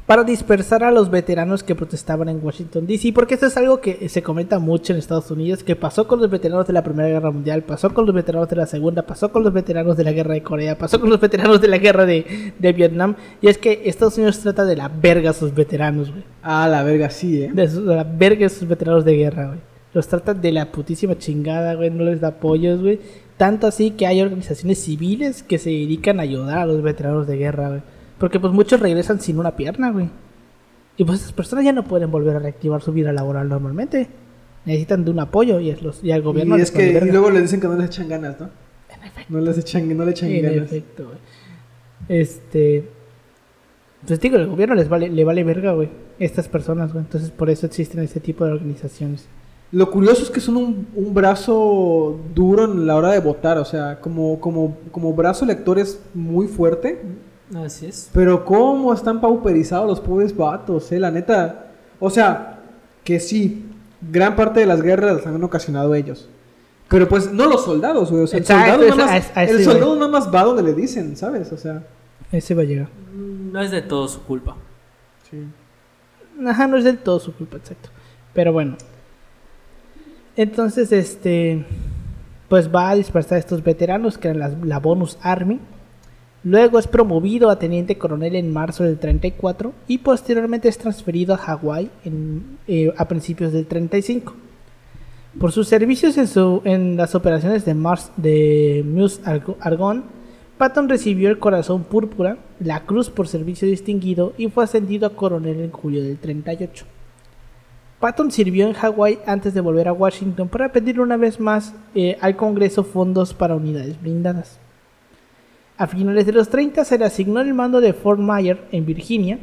para dispersar a los veteranos que protestaban en Washington DC, porque esto es algo que se comenta mucho en Estados Unidos, que pasó con los veteranos de la Primera Guerra Mundial, pasó con los veteranos de la Segunda, pasó con los veteranos de la Guerra de Corea, pasó con los veteranos de la Guerra de, de Vietnam, y es que Estados Unidos trata de la verga a sus veteranos, güey. Ah, la verga, sí, ¿eh? De, de la verga a sus veteranos de guerra, güey. Los tratan de la putísima chingada, güey. No les da apoyos, güey. Tanto así que hay organizaciones civiles que se dedican a ayudar a los veteranos de guerra, güey. Porque pues muchos regresan sin una pierna, güey. Y pues esas personas ya no pueden volver a reactivar su vida laboral normalmente. Necesitan de un apoyo y, es los, y al gobierno Y les es que y luego les dicen que no les echan ganas, ¿no? En efecto. No les echan, no le echan En ganas. efecto, güey. Este. Pues digo, el gobierno les vale, le vale verga, güey. Estas personas, güey. Entonces por eso existen ese tipo de organizaciones. Lo curioso es que son un, un brazo duro en la hora de votar, o sea, como, como, como brazo elector es muy fuerte, Así es. pero cómo están pauperizados los pobres vatos, eh, la neta. O sea, que sí, gran parte de las guerras las han ocasionado ellos. Pero pues no los soldados, güey. O sea, el Exacto, soldado, nada más, a- a el soldado nada más va donde le dicen, ¿sabes? O sea, Ese va a llegar. No es de todo su culpa. sí. Ajá, no es del todo su culpa, exacto. Pero bueno. Entonces, este. pues va a dispersar a estos veteranos que eran la, la Bonus Army. Luego es promovido a teniente coronel en marzo del 34 y posteriormente es transferido a Hawái eh, a principios del 35. Por sus servicios en, su- en las operaciones de, Mars, de Muse Argo- Argonne, Patton recibió el corazón púrpura, la cruz por servicio distinguido y fue ascendido a coronel en julio del 38. Patton sirvió en Hawái antes de volver a Washington para pedir una vez más eh, al Congreso fondos para unidades blindadas. A finales de los 30 se le asignó el mando de Fort Myer en Virginia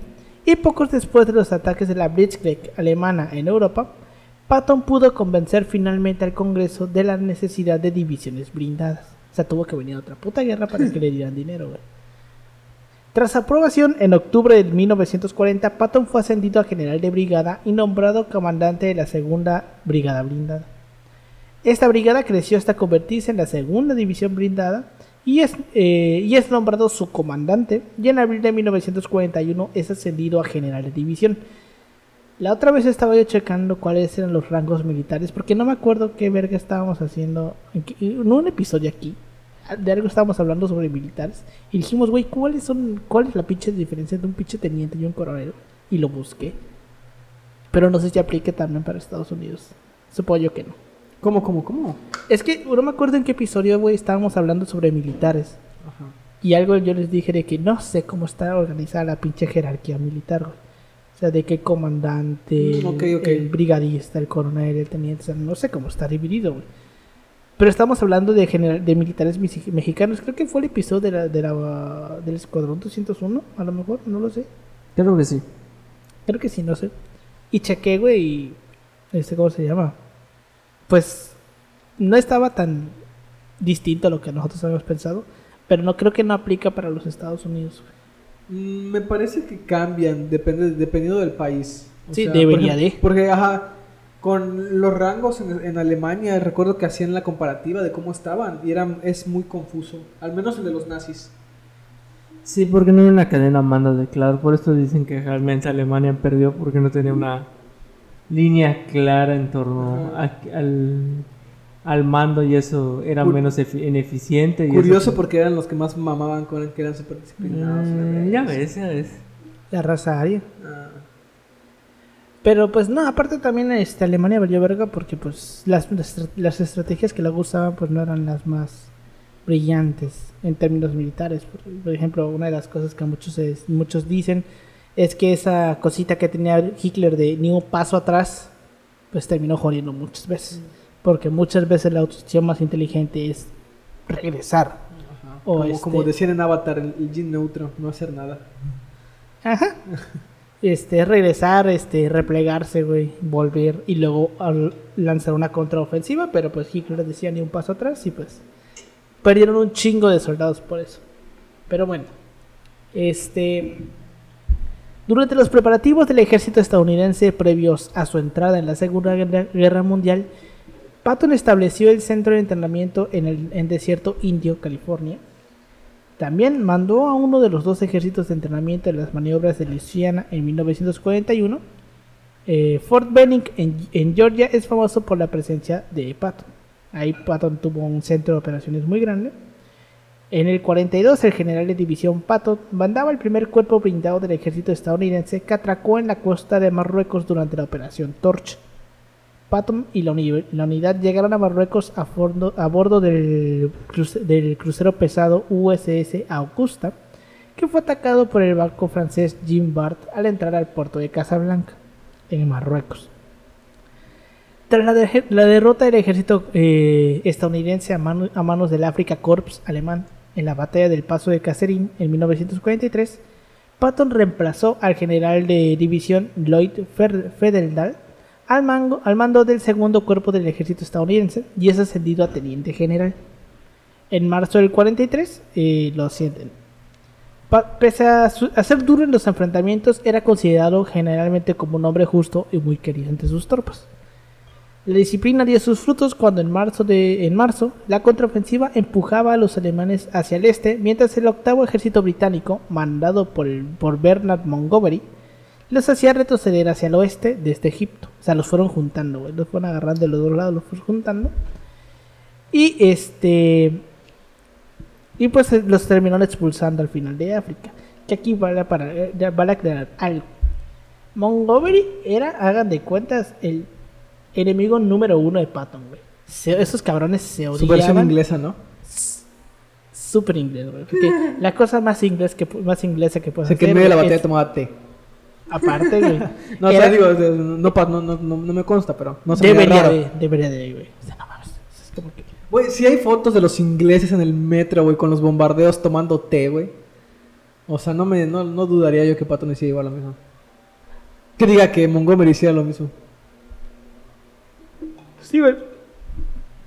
y pocos después de los ataques de la Blitzkrieg alemana en Europa, Patton pudo convencer finalmente al Congreso de la necesidad de divisiones blindadas. O sea, tuvo que venir a otra puta guerra para que le dieran dinero, güey. Tras aprobación, en octubre de 1940, Patton fue ascendido a general de brigada y nombrado comandante de la segunda brigada blindada. Esta brigada creció hasta convertirse en la segunda división blindada y es, eh, y es nombrado su comandante y en abril de 1941 es ascendido a general de división. La otra vez estaba yo checando cuáles eran los rangos militares porque no me acuerdo qué verga estábamos haciendo, en un episodio aquí, de algo estábamos hablando sobre militares y dijimos, güey, ¿cuáles son, cuál es la pinche diferencia entre un pinche teniente y un coronel? Y lo busqué. Pero no sé si aplique también para Estados Unidos. Supongo yo que no. ¿Cómo, cómo, cómo? Es que no me acuerdo en qué episodio, güey, estábamos hablando sobre militares. Ajá. Y algo yo les dije de que no sé cómo está organizada la pinche jerarquía militar, güey. O sea, de qué comandante, Mm, ok, ok. el brigadista, el coronel, el teniente, o sea, no sé cómo está dividido, güey. Pero estamos hablando de, general, de militares mexi- mexicanos. Creo que fue el episodio de la, de la, del Escuadrón 201, a lo mejor, no lo sé. Creo que sí. Creo que sí, no sé. Y chequé, güey, y... Este, ¿Cómo se llama? Pues no estaba tan distinto a lo que nosotros habíamos pensado. Pero no creo que no aplica para los Estados Unidos. Mm, Me parece que cambian depende, dependiendo del país. Sí, debería ejemplo, de. Porque, ajá, con los rangos en, en Alemania, recuerdo que hacían la comparativa de cómo estaban y eran, es muy confuso. Al menos el de los nazis. Sí, porque no hay una cadena manda de claro. Por esto dicen que realmente Alemania perdió porque no tenía una línea clara en torno a- al, al mando y eso era Cur- menos efi- ineficiente. Y Curioso eso- porque eran los que más mamaban con que eran súper disciplinados. Mm, ya ves, ya ves. La raza aria. Ah, Pero pues no, aparte también este, Alemania valió verga porque pues las, las, las estrategias que luego usaban pues no eran las más brillantes en términos militares. Por, por ejemplo, una de las cosas que muchos, es- muchos dicen es que esa cosita que tenía Hitler de ni un paso atrás pues terminó jodiendo muchas veces. Porque muchas veces la opción más inteligente es regresar. ajá. O como, este- como decían en Avatar, el, el Jin neutro, no hacer nada. Ajá. (laughs) Este, regresar, este, replegarse, güey, volver y luego lanzar una contraofensiva, pero pues Hitler decía ni un paso atrás y pues perdieron un chingo de soldados por eso. Pero bueno, este, durante los preparativos del ejército estadounidense previos a su entrada en la Segunda Guerra- Guerra Mundial, Patton estableció el centro de entrenamiento en el en Desierto Indio, California. También mandó a uno de los dos ejércitos de entrenamiento en las maniobras de Luisiana en 1941. Eh, Fort Benning en, en Georgia es famoso por la presencia de Patton. Ahí Patton tuvo un centro de operaciones muy grande. En el 42, el general de división Patton mandaba el primer cuerpo blindado del ejército estadounidense que atracó en la costa de Marruecos durante la operación Torch. Patton y la, uni- la unidad llegaron a Marruecos a, bordo del, cruce- del crucero pesado USS Augusta, que fue atacado por el barco francés Jean Bart al entrar al puerto de Casablanca, en Marruecos. Tras la, de- la derrota del ejército eh, estadounidense a, mano- a manos del Africa Corps alemán en la batalla del Paso de Cacerín en 1943, Patton reemplazó al general de división Lloyd Fedeldal al, mando del segundo cuerpo del ejército estadounidense y es ascendido a teniente general. En marzo del 43 eh, lo ascienden. Pese a, a ser duro en los enfrentamientos, era considerado generalmente como un hombre justo y muy querido entre sus tropas. La disciplina dio sus frutos cuando en marzo, de, en marzo la contraofensiva empujaba a los alemanes hacia el este, mientras el octavo ejército británico, mandado por, por Bernard Montgomery, los hacía retroceder hacia el oeste desde Egipto. O sea, los fueron juntando, güey, los fueron agarrando de los dos lados, los fueron juntando. Y este. Y pues eh, los terminaron expulsando al final de África. Que aquí vale, para, eh, vale aclarar algo. Montgomery era, hagan de cuentas, el enemigo número uno de Patton, güey. Se- esos cabrones se Su versión odiaban. inglesa, ¿no? Súper inglés, güey. Porque la cosa más, inglés que, más inglesa que O puedes sea, que en hacer, medio de la batalla tomaba té. Aparte, güey. No, o sea, digo, no, no, no, me consta, pero no se debería de, debería de, güey. O sea, no mames. Es como que... Güey, si hay fotos de los ingleses en el metro, güey, con los bombardeos tomando té, güey. O sea, no me no, no dudaría yo que Patton hiciera igual lo mismo. Que diga que Montgomery hiciera lo mismo. Sí, güey.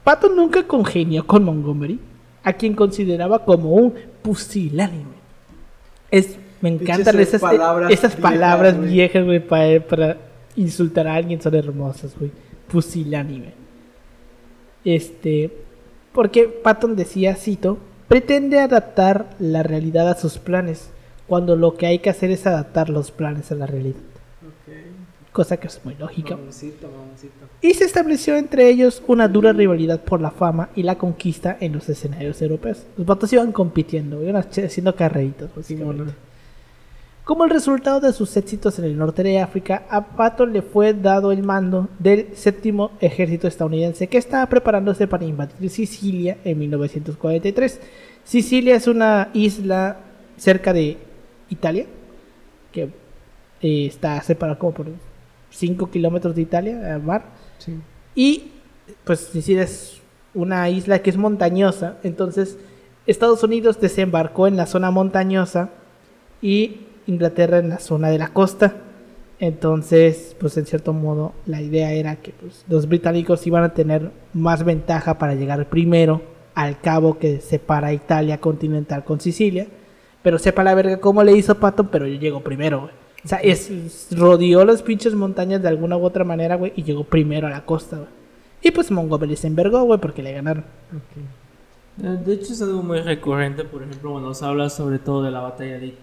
Patton nunca congenió con Montgomery, a quien consideraba como un pusilánime. Es, me encantan esas palabras esas viejas, palabras güey. viejas, güey, para, para insultar a alguien, son hermosas, güey. Pusilánime. Este, porque Patton decía, cito, pretende adaptar la realidad a sus planes, cuando lo que hay que hacer es adaptar los planes a la realidad. Cosa que es muy lógica. Mamoncito, mamoncito. Y se estableció entre ellos una dura rivalidad por la fama y la conquista en los escenarios europeos. Los vatos iban compitiendo, iban haciendo carreritos, básicamente. Simón. Como el resultado de sus éxitos en el norte de África, a Patton le fue dado el mando del séptimo ejército estadounidense que estaba preparándose para invadir Sicilia en 1943. Sicilia es una isla cerca de Italia, que eh, está separada como por 5 kilómetros de Italia, al mar. Sí. Y pues Sicilia es una isla que es montañosa, entonces Estados Unidos desembarcó en la zona montañosa y Inglaterra en la zona de la costa. Entonces, pues en cierto modo la idea era que pues, los británicos iban a tener más ventaja para llegar primero al cabo que separa Italia continental con Sicilia. Pero sepa la verga cómo le hizo Patton, pero yo llego primero, güey. O sea, es- rodeó las pinches montañas de alguna u otra manera, güey, y llegó primero a la costa, güey. Y pues Montgomery se envergó, güey, porque le ganaron. Eh, De hecho es algo muy recurrente, por ejemplo, cuando se habla sobre todo de la batalla de,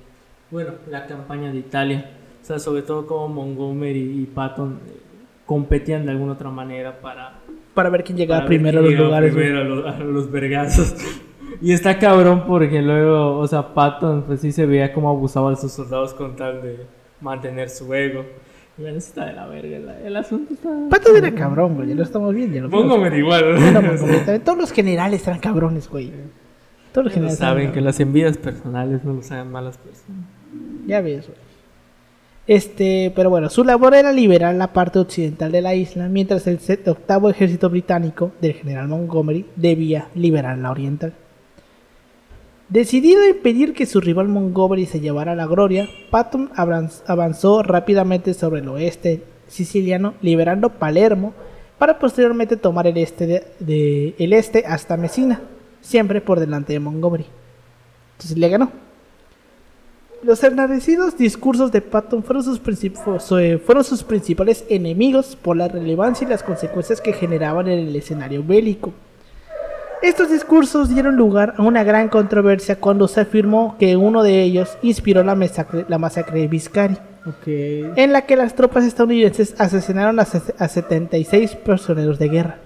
bueno, la campaña de Italia, o sea, sobre todo como Montgomery y Patton eh, competían de alguna otra manera para, Para ver quién llegaba primero a quién los llegaba lugares, primero a los, a los vergazos. (laughs) Y está cabrón porque luego, o sea, Patton pues sí se veía como abusaba de sus soldados con tal de mantener su ego. Bueno, eso está de la verga, el, el asunto está... Patton era cabrón, güey, ya lo estamos viendo. Montgomery igual. Era Montgomery. Todos los generales eran cabrones, güey. Todos los generales saben que las envidias personales no los hagan malas personas. Ya ves, güey. Este, pero bueno, su labor era liberar la parte occidental de la isla, mientras el octavo ejército británico del general Montgomery debía liberar la oriental. Decidido a impedir que su rival Montgomery se llevara la gloria, Patton avanz- avanzó rápidamente sobre el oeste siciliano, liberando Palermo, para posteriormente tomar el este, de- de- el este hasta Messina, siempre por delante de Montgomery. Entonces le ganó. Los enardecidos discursos de Patton fueron sus, su- fueron sus principales enemigos por la relevancia y las consecuencias que generaban en el escenario bélico. Estos discursos dieron lugar a una gran controversia cuando se afirmó que uno de ellos inspiró la masacre, la masacre de Biscari, Ok. en la que las tropas estadounidenses asesinaron a, a 76 prisioneros de guerra.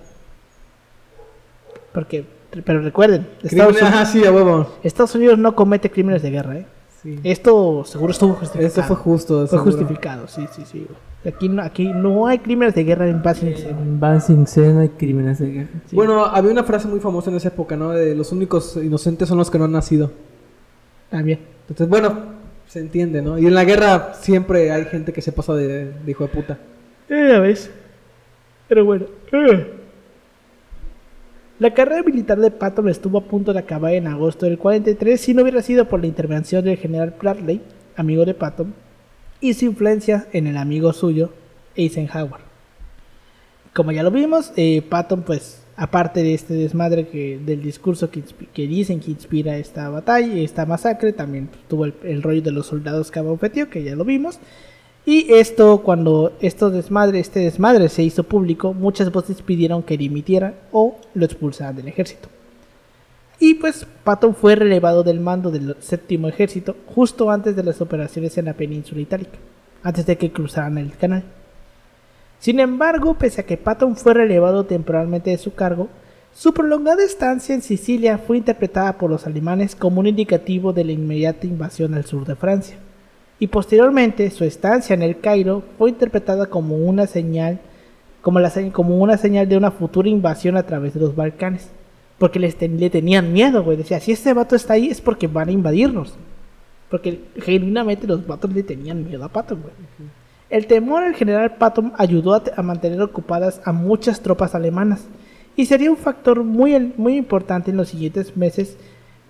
Porque, pero recuerden, Estados Crimen- Unidos, Ajá, sí, a huevo. Estados Unidos no comete crímenes de guerra, ¿eh? Sí. Esto seguro estuvo justificado. Esto fue justo. Fue seguro. justificado, sí, sí, sí. Aquí no, aquí no hay crímenes de guerra en paz En Sing Sen hay crímenes de guerra. Sí. Bueno, había una frase muy famosa en esa época, ¿no? De los únicos inocentes son los que no han nacido. También. Entonces, bueno, se entiende, ¿no? Y en la guerra siempre hay gente que se pasa de, de hijo de puta. Eh, ya ves. Pero bueno. eh. La carrera militar de Patton estuvo a punto de acabar en agosto del 43 si no hubiera sido por la intervención del general Bradley, amigo de Patton, y su influencia en el amigo suyo, Eisenhower. Como ya lo vimos, eh, Patton, pues, aparte de este desmadre que, del discurso que, que dicen que inspira esta batalla, esta masacre, también tuvo el, el rollo de los soldados que abofeteó, que ya lo vimos. Y esto, cuando esto desmadre, este desmadre se hizo público, muchas voces pidieron que dimitiera o lo expulsaran del ejército. Y pues Patton fue relevado del mando del séptimo ejército justo antes de las operaciones en la península itálica, antes de que cruzaran el canal. Sin embargo, pese a que Patton fue relevado temporalmente de su cargo, Su prolongada estancia en Sicilia fue interpretada por los alemanes como un indicativo de la inmediata invasión al sur de Francia, y posteriormente su estancia en el Cairo fue interpretada como una señal, como, la, como una señal de una futura invasión a través de los Balcanes, porque les ten- le tenían miedo, güey. Decía, si este vato está ahí es porque van a invadirnos. Porque genuinamente los vatos le tenían miedo a Patton, güey. El temor al general Patton ayudó a, a mantener ocupadas a muchas tropas alemanas y sería un factor muy, muy importante en los siguientes meses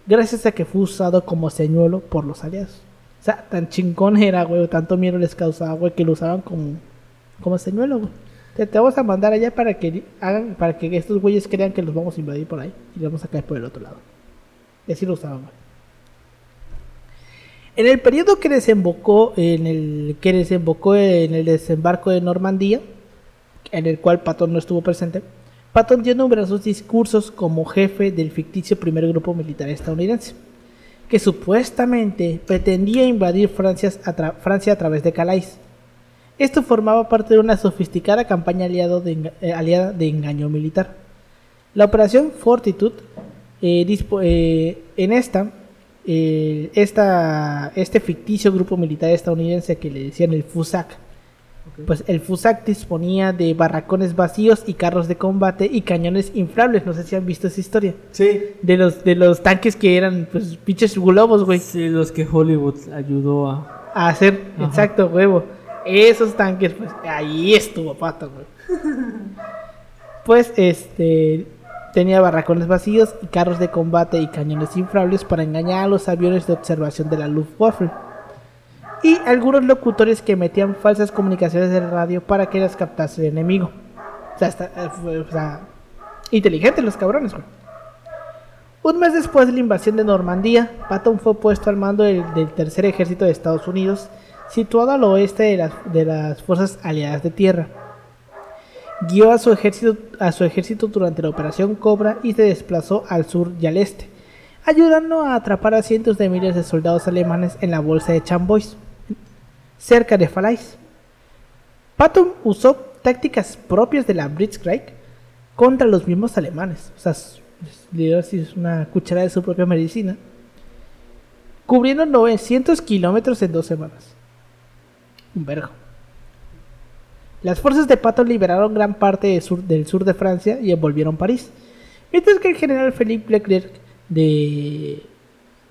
gracias a que fue usado como señuelo por los aliados. O sea, tan chingón era, güey, o tanto miedo les causaba, güey, que lo usaban como, como señuelo, güey. Te, te vamos a mandar allá para que hagan, para que estos güeyes crean que los vamos a invadir por ahí y los vamos a caer por el otro lado. Y así lo usaban, güey. En el periodo que desembocó en el que desembocó en el desembarco de Normandía, en el cual Patton no estuvo presente, Patton dio numerosos discursos como jefe del ficticio primer grupo militar estadounidense, que supuestamente pretendía invadir Francia a, Francia a través de Calais. Esto formaba parte de una sofisticada campaña eh, aliada de engaño militar. La operación Fortitude, eh, eh, en esta, esta, este ficticio grupo militar estadounidense que le decían el FUSAC, pues el FUSAC disponía de barracones vacíos y carros de combate y cañones inflables. No sé si han visto esa historia. Sí. De los, de los tanques que eran, pues, pinches globos, güey. Sí, los que Hollywood ayudó a. A hacer, Ajá. exacto, huevo. Esos tanques, pues, ahí estuvo pato, güey. (laughs) Pues, este, tenía barracones vacíos y carros de combate y cañones inflables para engañar a los aviones de observación de la Luftwaffe. Y algunos locutores que metían falsas comunicaciones de radio para que las captase el enemigo. O sea, eh, inteligentes los cabrones. Un mes después de la invasión de Normandía, Patton fue puesto al mando del, tercer ejército de Estados Unidos, situado al oeste de las, de las fuerzas aliadas de tierra. Guió a su, ejército, a su ejército durante la Operación Cobra y se desplazó al sur y al este, ayudando a atrapar a cientos de miles de soldados alemanes en la bolsa de Chambois, cerca de Falaise. Patton usó tácticas propias de la Blitzkrieg contra los mismos alemanes. O sea, le dio una cuchara de su propia medicina. Cubriendo 900 kilómetros en dos semanas. Un vergo. Las fuerzas de Patton liberaron gran parte de sur- del sur de Francia y envolvieron París. Mientras que el general Philippe Leclerc de...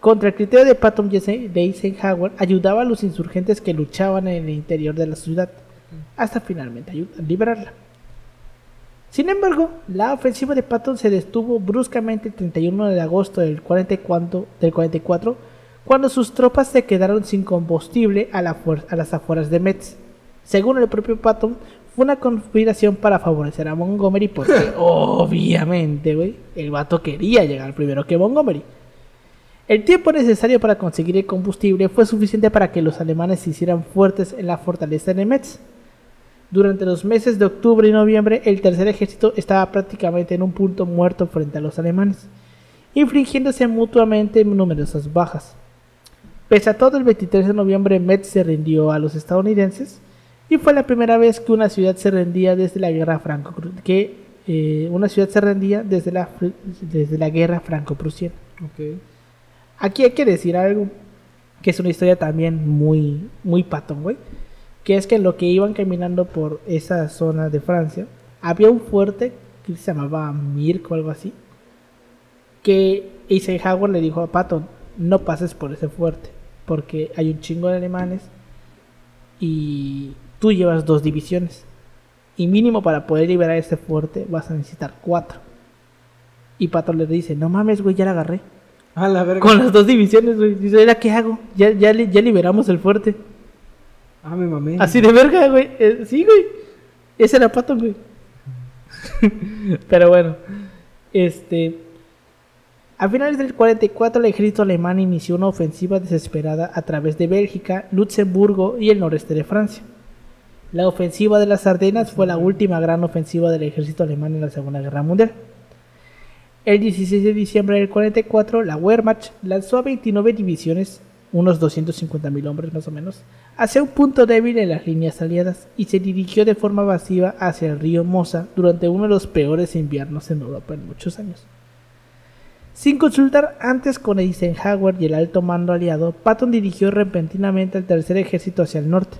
Contra el criterio de Patton de Eisenhower ayudaba a los insurgentes que luchaban en el interior de la ciudad hasta finalmente liberarla. Sin embargo, la ofensiva de Patton se detuvo bruscamente el 31 de agosto del 44, del 44 cuando sus tropas se quedaron sin combustible a, la fuer- a las afueras de Metz. Según el propio Patton, fue una conspiración para favorecer a Montgomery porque, (laughs) obviamente, güey, el vato quería llegar primero que Montgomery. El tiempo necesario para conseguir el combustible fue suficiente para que los alemanes se hicieran fuertes en la fortaleza de Metz. Durante los meses de octubre y noviembre, el tercer ejército estaba prácticamente en un punto muerto frente a los alemanes, infligiéndose mutuamente numerosas bajas. Pese a todo, el 23 de noviembre Metz se rindió a los estadounidenses y fue la primera vez que una ciudad se rendía desde la guerra franco eh. Ok. Aquí hay que decir algo que es una historia también muy muy patón, güey, que es que lo que iban caminando por esa zona de Francia había un fuerte que se llamaba Mirk o algo así, que Eisenhower le dijo a Patton, no pases por ese fuerte, porque hay un chingo de alemanes y tú llevas dos divisiones. Y mínimo para poder liberar ese fuerte vas a necesitar cuatro. Y Patton le dice, no mames, güey, ya la agarré. A la verga. Con las dos divisiones, güey. Dice, ¿ahora qué hago? Ya, ya, ya liberamos el fuerte. Ah, me mamé. Así de verga, güey. Eh, sí, güey. Ese era Patton, güey. (laughs) Pero bueno. Este. A finales del 44, el ejército alemán inició una ofensiva desesperada a través de Bélgica, Luxemburgo y el noreste de Francia. La ofensiva de las Ardenas fue la última gran ofensiva del ejército alemán en la Segunda Guerra Mundial. El 16 de diciembre del 44, la Wehrmacht lanzó a 29 divisiones, unos 250.000 hombres más o menos, hacia un punto débil en las líneas aliadas y se dirigió de forma masiva hacia el río Mosa durante uno de los peores inviernos en Europa en muchos años. Sin consultar antes con Eisenhower y el alto mando aliado, Patton dirigió repentinamente al tercer ejército hacia el norte.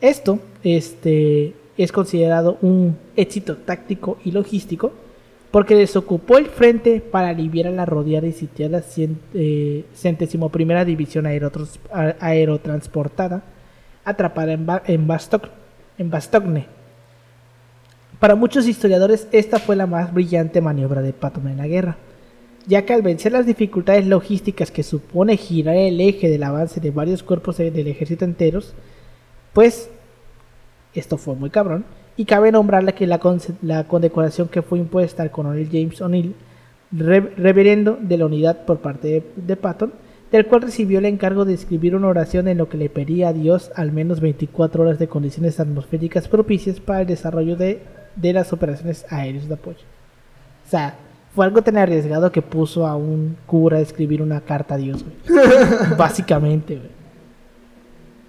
Esto este, es considerado un éxito táctico y logístico porque desocupó el frente para aliviar a la rodeada y sitiada eh, centésimo primera división aerotransportada atrapada en, en, en Bastogne. Para muchos historiadores esta fue la más brillante maniobra de Patton en la guerra ya que al vencer las dificultades logísticas que supone girar el eje del avance de varios cuerpos del ejército enteros, pues esto fue muy cabrón, y cabe nombrarle que la, condecoración que fue impuesta al coronel James O'Neill, reverendo de la unidad por parte de, Patton, del cual recibió el encargo de escribir una oración en lo que le pedía a Dios al menos 24 horas de condiciones atmosféricas propicias para el desarrollo de, de las operaciones aéreas de apoyo. O sea, fue algo tan arriesgado que puso a un cura a escribir una carta a Dios, (laughs) Básicamente,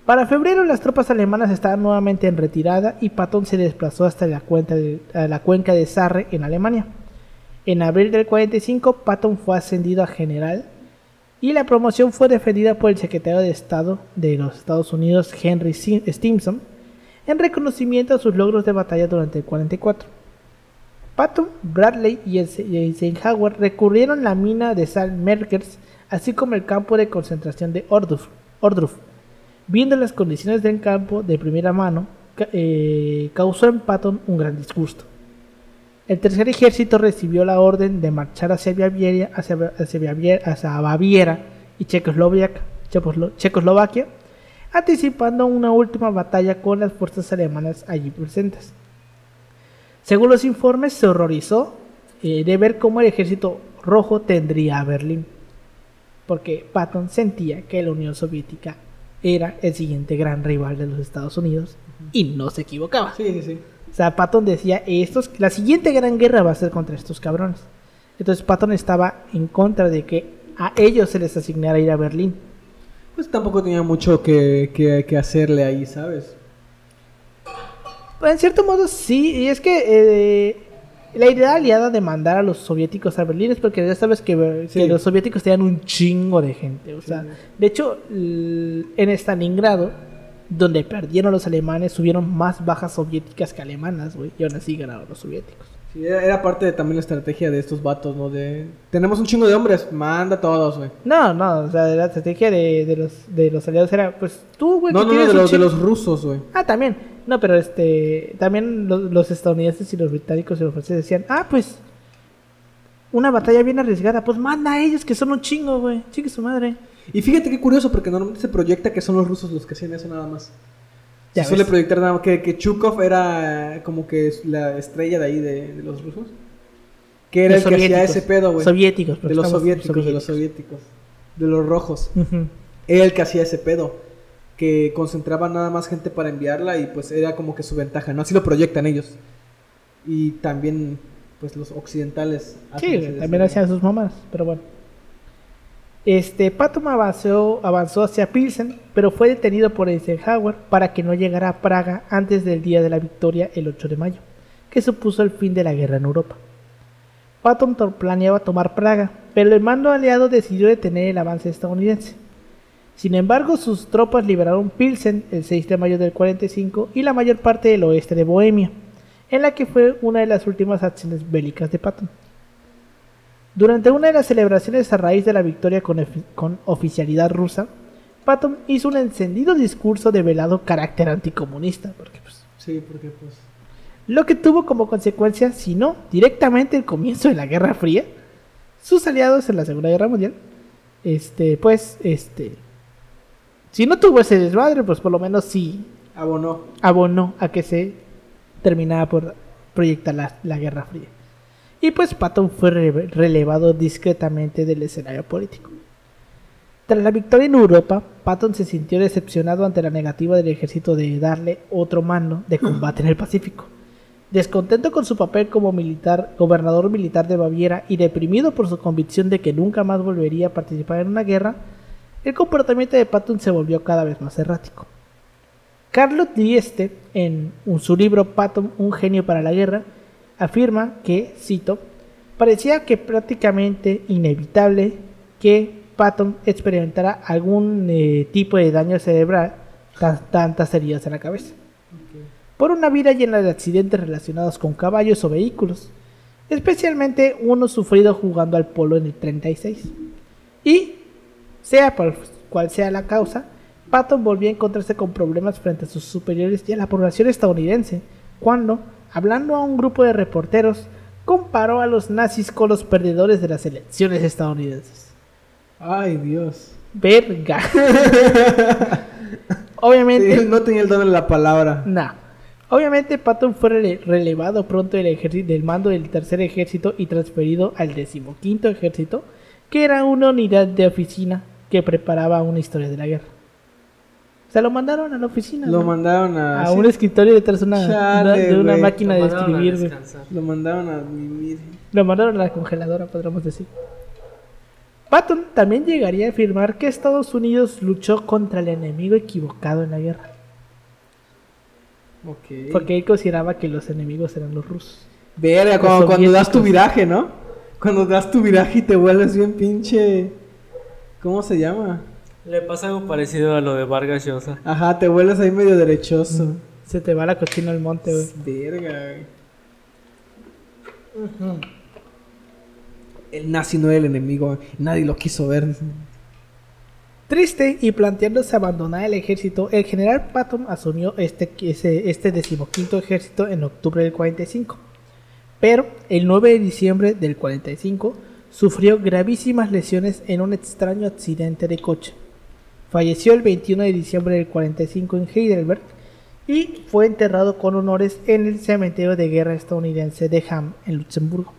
Para febrero las tropas alemanas estaban nuevamente en retirada y Patton se desplazó hasta la, cuenca de Sarre en Alemania. En abril del 45 Patton fue ascendido a general y la promoción fue defendida por el secretario de Estado de los Estados Unidos Henry Stimson en reconocimiento a sus logros de batalla durante el 44. Patton, Bradley y Eisenhower recurrieron la mina de sal Merkers, así como el campo de concentración de Orduf. Viendo las condiciones del campo de primera mano, eh, causó en Patton un gran disgusto. El tercer ejército recibió la orden de marchar hacia Baviera, hacia, Baviera y Checoslovaquia, anticipando una última batalla con las fuerzas alemanas allí presentes. Según los informes, se horrorizó eh, de ver cómo el ejército rojo tendría a Berlín, porque Patton sentía que la Unión Soviética era el siguiente gran rival de los Estados Unidos y no se equivocaba. Sí, sí, sí. O sea, Patton decía, estos, la siguiente gran guerra va a ser contra estos cabrones. Entonces Patton estaba en contra de que a ellos se les asignara ir a Berlín. Pues tampoco tenía mucho que, que hacerle ahí, ¿sabes? En cierto modo sí, y es que eh, la idea aliada de mandar a los soviéticos a Berlín es porque ya sabes que, los soviéticos tenían un chingo de gente. O sea, de hecho, en Stalingrado, donde perdieron los alemanes, subieron más bajas soviéticas que alemanas, güey, y aún así ganaron los soviéticos. Sí, era, parte de también la estrategia de estos vatos, ¿no? De, tenemos un chingo de hombres, manda todos, güey. No, no, o sea, la estrategia de, de, los, de los aliados era, pues tú, güey. No, no, no, de los, de los rusos, güey. Ah, también. No, pero este, también los, estadounidenses y los británicos y los franceses decían, ah, pues, una batalla bien arriesgada, pues manda a ellos que son un chingo, güey, chingue su madre. Y fíjate qué curioso, porque normalmente se proyecta que son los rusos los que hacían eso nada más. Se suele proyectar nada más que, que Chukov era como que la estrella de ahí de, los rusos. Que era el que hacía ese pedo, güey. Soviéticos, de los soviéticos, de los soviéticos. De los rojos. Era el que hacía ese pedo. Que concentraba nada más gente para enviarla y pues era como que su ventaja, ¿no? Así lo proyectan ellos. Y también, pues los occidentales. Sí, también hacían sus mamás, pero bueno. Este, Patton avanzó, avanzó hacia Pilsen, pero fue detenido por Eisenhower para que no llegara a Praga antes del día de la victoria el 8 de mayo, que supuso el fin de la guerra en Europa. Patton planeaba tomar Praga, pero el mando aliado decidió detener el avance estadounidense. Sin embargo, sus tropas liberaron Pilsen el 6 de mayo del 45 y la mayor parte del oeste de Bohemia, en la que fue una de las últimas acciones bélicas de Patton. Durante una de las celebraciones a raíz de la victoria con, oficialidad rusa, Patton hizo un encendido discurso de velado carácter anticomunista. Porque, pues, sí, porque pues... Lo que tuvo como consecuencia, si no directamente el comienzo de la Guerra Fría, sus aliados en la Segunda Guerra Mundial, este, pues, este, si no tuvo ese desmadre, pues por lo menos sí abonó, abonó a que se terminara por proyectar la Guerra Fría y pues Patton fue relevado discretamente del escenario político. Tras la victoria en Europa, Patton se sintió decepcionado ante la negativa del ejército de darle otro mando de combate en el Pacífico. Descontento con su papel como militar, gobernador militar de Baviera y deprimido por su convicción de que nunca más volvería a participar en una guerra, el comportamiento de Patton se volvió cada vez más errático. Carlos Dieste, en su libro Patton, un genio para la guerra, afirma que, cito, parecía que prácticamente inevitable que Patton experimentara algún eh, tipo de daño cerebral, tan- tantas heridas en la cabeza, por una vida llena de accidentes relacionados con caballos o vehículos, especialmente uno sufrido jugando al polo en el 36. Y, sea por cual sea la causa, Patton volvió a encontrarse con problemas frente a sus superiores y a la población estadounidense, cuando, hablando a un grupo de reporteros, comparó a los nazis con los perdedores de las elecciones estadounidenses. Ay, Dios. Verga. (laughs) Obviamente, Él no tenía el don de la palabra. Nah. Obviamente Patton fue rele- relevado pronto del, del mando del tercer ejército y transferido al decimoquinto ejército, que era una unidad de oficina que preparaba una historia de la guerra. O sea, lo mandaron a la oficina. Lo mandaron a... a sí, un escritorio detrás de una, Chale, de una güey. máquina de escribir. Lo mandaron a mimir. Lo mandaron a la congeladora, podríamos decir. Patton también llegaría a afirmar que Estados Unidos luchó contra el enemigo equivocado en la guerra, Ok. porque él consideraba que los enemigos eran los rusos. Verga, cuando, cuando das tu viraje, ¿no? Cuando das tu viraje y te vuelves bien pinche... ¿Cómo se llama? Le pasa algo parecido a lo de Vargas Llosa. Ajá, te vuelves ahí medio derechoso. Se te va la cochina al monte, güey. Verga, güey. El nazi no era el enemigo, nadie lo quiso ver. Triste y planteándose abandonar el ejército, el general Patton asumió este, ese- este decimoquinto ejército en octubre del 45. Pero el 9 de diciembre del 45 sufrió gravísimas lesiones en un extraño accidente de coche. Falleció el 21 de diciembre del 45 en Heidelberg y fue enterrado con honores en el cementerio de guerra estadounidense de Ham en Luxemburgo.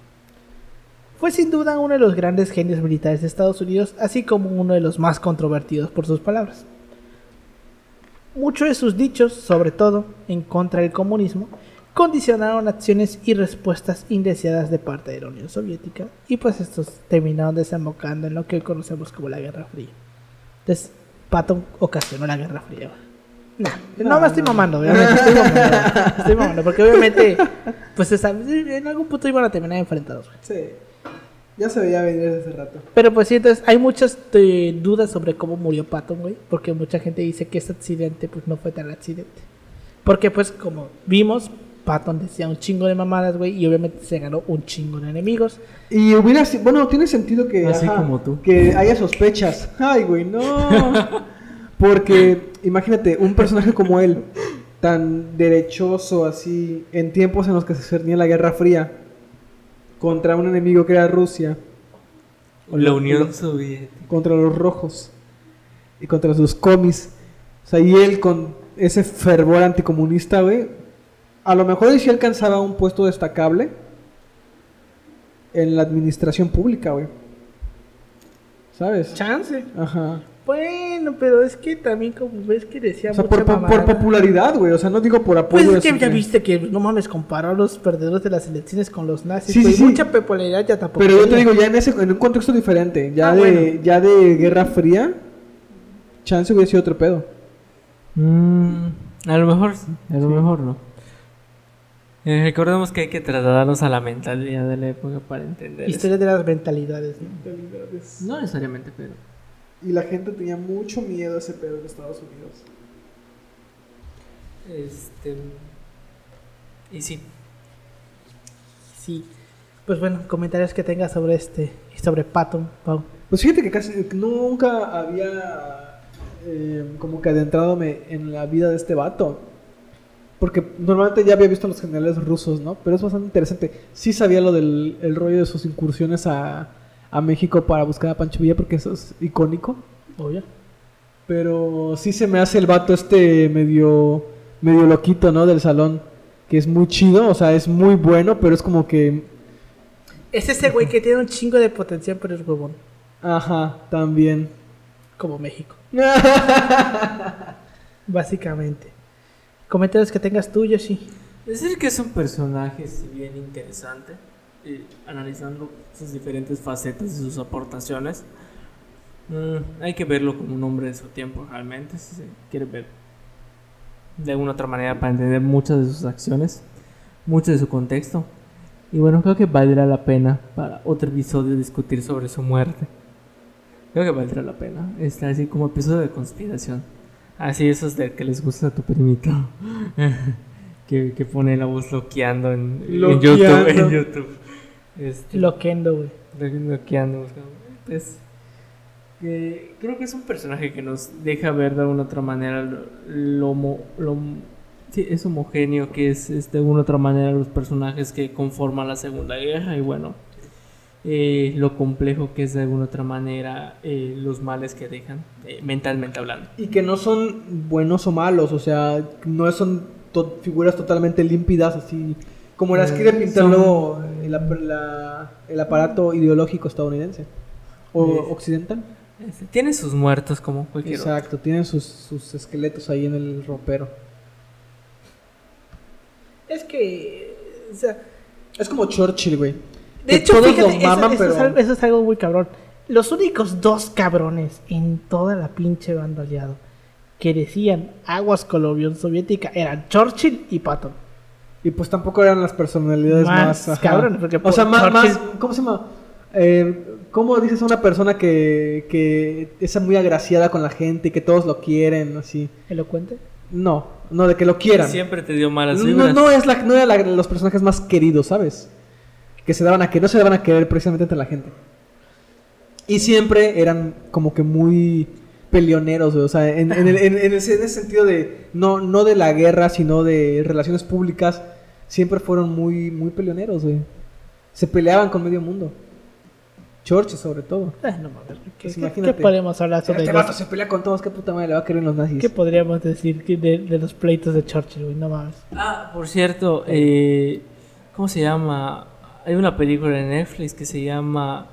Fue sin duda uno de los grandes genios militares de Estados Unidos, así como uno de los más controvertidos por sus palabras. Muchos de sus dichos, sobre todo en contra del comunismo, condicionaron acciones y respuestas indeseadas de parte de la Unión Soviética, y pues estos terminaron desembocando en lo que hoy conocemos como la Guerra Fría. Entonces, Patton ocasionó la Guerra Fría. Nah, no, No, me estoy mamando, obviamente, estoy mamando, estoy mamando, porque obviamente, pues en algún punto iban a terminar enfrentados. güey. Sí. Ya se veía venir desde hace rato. Pero pues sí, entonces hay muchas eh, dudas sobre cómo murió Patton, güey. Porque mucha gente dice que ese accidente pues no fue tan accidente. Porque pues como vimos, Patton decía un chingo de mamadas, güey. Y obviamente se ganó un chingo de enemigos. Y hubiera si- bueno, tiene sentido que Así como tú. que haya sospechas. Ay, güey, no. (laughs) Porque imagínate, un personaje como él, tan derechoso así, en tiempos en los que se cernía la Guerra Fría, contra un enemigo que era Rusia, La Unión Soviética. contra los rojos y contra sus comis. O sea, y él con ese fervor anticomunista, güey, a lo mejor él sí alcanzaba un puesto destacable en la administración pública, güey. ¿Sabes? Chance. Ajá. Bueno, pero es que también como ves que decía O sea, mucha por, popularidad, güey. O sea, no digo por Pues apoyo. es que ya viste que no mames comparó a los perdedores de las elecciones con los nazis. Sí, sí, sí. Mucha popularidad ya tampoco. Pero yo te digo, ya en, ese, en un contexto diferente, ya, Ah, de, bueno. ya de Guerra Fría, chance hubiera sido otro pedo. Mm, a lo mejor sí, a lo mejor no. Eh, recordemos que hay que trasladarnos a la mentalidad de la época para entender. eso. Historia de las mentalidades, ¿no? No necesariamente, pero. Y la gente tenía mucho miedo a ese pedo en Estados Unidos. Este. Y sí. Sí. Pues bueno, comentarios que tengas sobre este y sobre Patton, Pau. Pues fíjate que casi nunca había eh, como que adentradome en la vida de este vato. Porque normalmente ya había visto a los generales rusos, ¿no? Pero es bastante interesante. Sí sabía lo del el rollo de sus incursiones a, a México para buscar a Pancho Villa porque eso es icónico. Obvio. Pero sí se me hace el vato este medio, medio loquito, ¿no? Del salón. Que es muy chido, o sea, es muy bueno, pero es como que... Es ese güey que tiene un chingo de potencial, pero es huevón. Ajá, también. Como México. (laughs) Básicamente. Comentarios que tengas tú, Yoshi. Decir que es un personaje, bien interesante, y analizando sus diferentes facetas y sus aportaciones, Mm, hay que verlo como un hombre de su tiempo, realmente, si se quiere ver de alguna otra manera para entender muchas de sus acciones, mucho de su contexto. Y bueno, creo que valdrá la pena para otro episodio discutir sobre su muerte. Creo que valdrá la pena. Está así como episodio de conspiración. Así esos de que les gusta a tu primito. (laughs) que, que pone la voz loqueando en, en Loqueando. YouTube. En YouTube. Este, Loquendo, güey. Bloqueando, buscando. Pues, eh, creo que es un personaje que nos deja ver de alguna otra manera lo, lo homo- lo- sí, es homogéneo, que es, es de alguna otra manera los personajes que conforman la Segunda Guerra y bueno, eh, lo complejo que es de alguna otra manera eh, los males que dejan, eh, mentalmente hablando. Y que no son buenos o malos, o sea, no son to- figuras totalmente límpidas, así como las Eh, quiere pintar son- luego el, ap- la- el aparato ideológico estadounidense o Eh, occidental. Este, tiene sus muertos como cualquier otro. Exacto, tienen sus, sus esqueletos ahí en el ropero. Es que. O sea, Es como Churchill, güey. De hecho, todos fíjate, lo eso, maman, eso pero... es algo, eso es algo muy cabrón. Los únicos dos cabrones en toda la pinche banda aliado que decían aguas con la Unión Soviética eran Churchill y Patton. Y pues tampoco eran las personalidades Más más... cabrones, porque o sea, por más, Churchill- más... ¿Cómo se llama? Eh, ¿Cómo dices a una persona que, que es muy agraciada con la gente y que todos lo quieren, así? ¿Elocuente? No, no, de que lo quieran. Siempre te dio malas No, vibras. no es la, no era la- los personajes más queridos, ¿sabes? Que se daban a que no se daban a querer precisamente entre la gente. Y siempre eran como que muy peleoneros, o sea, en, en el- en- en ese, en ese sentido de no, no de la guerra, sino de relaciones públicas, siempre fueron muy, muy peleoneros, güey. Se peleaban con medio mundo. Churchill sobre todo. Eh, no mames, ¿qué, Pues qué- qué podemos hablar sobre Este vato se pelea con todos, qué puta madre le va a querer los nazis. ¿Qué podríamos decir de, de los pleitos de Churchill, güey? No mames. Ah, por cierto, eh, ¿cómo se llama? Hay una película en Netflix que se llama,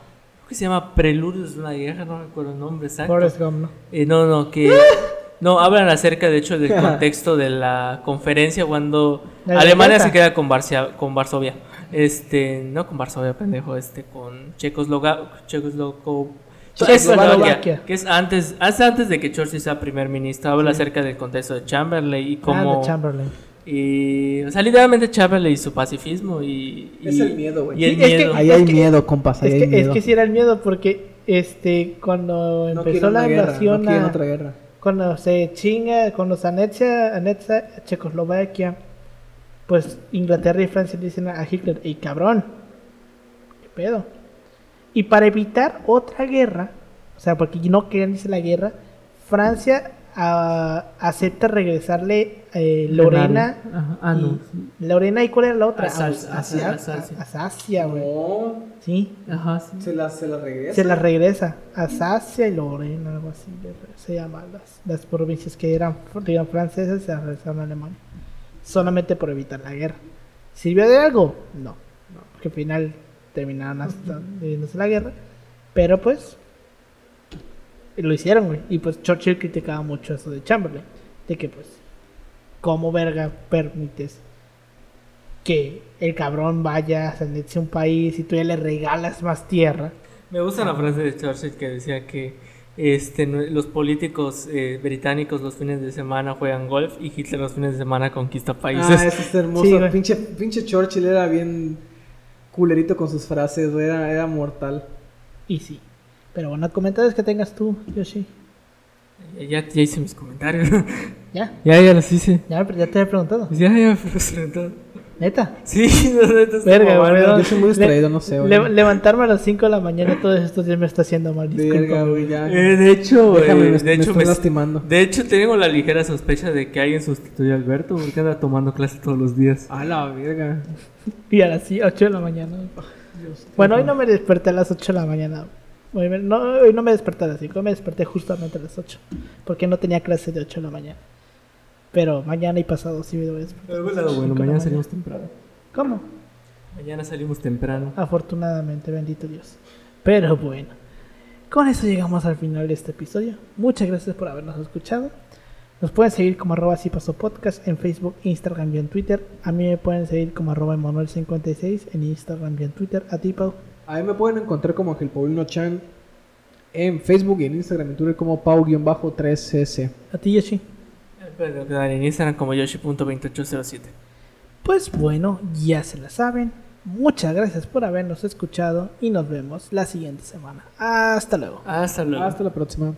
que se llama Preludios de una guerra, no recuerdo el nombre exacto. Forrest Gump, ¿no? Eh, no, no, que (laughs) no hablan acerca de hecho del (laughs) contexto de la conferencia cuando ¿La Alemania se queda con, Barcia- con Varsovia. Este, no con Varsovia, pendejo, este con Checoslovaquia, Checosloco Checoslovaquia. que es antes, hace antes de que Churchill sea primer ministro, habla acerca del contexto de Chamberlain y Ah, cómo de Chamberlain. Y, o sea, literalmente Chamberlain y su pacifismo y... Es y- el miedo, güey. Y el Sí, es. Ahí Es hay que- miedo, compas, ahí Es hay que, es miedo. que sí era el miedo porque este cuando No empezó la guerra, invasión no quieren a- otra guerra. cuando se chinga, cuando se anexa, anexa Checoslovaquia, pues Inglaterra y Francia dicen a Hitler, ¡Ey, cabrón! ¿Qué pedo? Y para evitar otra guerra, o sea, porque no querían irse la guerra, Francia ah, acepta regresarle eh, Lorena. Ajá, ah, no. y- Lorena, ¿y cuál era la otra? Alsacia. Alsacia, güey. No, Sí. Ajá, sí. se la, se la regresa. Se las regresa. Alsacia y Lorena, algo así. Se llaman las, las provincias que eran, eran francesas, se las regresaron a Alemania. Solamente por evitar la guerra. ¿Sirvió de algo? No. no porque al final terminaron hasta dividiéndose la guerra. Pero pues. Lo hicieron, güey. Y pues Churchill criticaba mucho eso de Chamberlain. De que pues. ¿Cómo verga permites que el cabrón vaya a anexe un país y tú ya le regalas más tierra? Me gusta la frase de Churchill que decía que este, los políticos eh, británicos los fines de semana juegan golf y Hitler los fines de semana conquista países. Ah, eso es hermoso. Sí, güey. pinche, pinche Churchill era bien culerito con sus frases, güey, Era, era mortal. Y sí. Pero bueno, comentarios que tengas tú, Yoshi. Ya, ya hice mis comentarios. (laughs) ¿Ya? ya, ya los hice. Ya, pero ya te he preguntado. Ya, ya me preguntado. Neta. Sí, (laughs) no, es Verga, güey. Yo soy muy distraído, no sé, güey. Le- levantarme a las 5 de la mañana todos estos días me está haciendo mal. Verga, güey, ya. Eh, de hecho, Déjame, eh, me, de me hecho, me- lastimando. de hecho tengo la ligera sospecha de que alguien sustituye a Alberto porque anda tomando clases todos los días. A la verga. Y a las 8 de la mañana. Bueno, hoy no me desperté a las 8 de la mañana. Hoy, me- no, hoy no me desperté a las 5, hoy me desperté justamente a las 8. Porque no tenía clase de 8 de la mañana. Pero mañana y pasado sí me voy a despertar. Pero bueno, 5 de la mañana mañana. salimos temprano. ¿Cómo? Mañana salimos temprano. Afortunadamente, bendito Dios. Pero bueno, con eso llegamos al final de este episodio. Muchas gracias por habernos escuchado. Nos pueden seguir como arroba si pasó podcast en Facebook, Instagram y en Twitter. A mí me pueden seguir como arroba Emanuel56 en Instagram y en Twitter. A ti, Pau. A mí me pueden encontrar como Ángel Paulino Chan en Facebook y en Instagram y Twitter como Pau-3S. A ti, Yoshi. Pero en Instagram como yoshi.2807. Pues bueno, ya se la saben. Muchas gracias por habernos escuchado y nos vemos la siguiente semana. Hasta luego. Hasta luego. Hasta la próxima.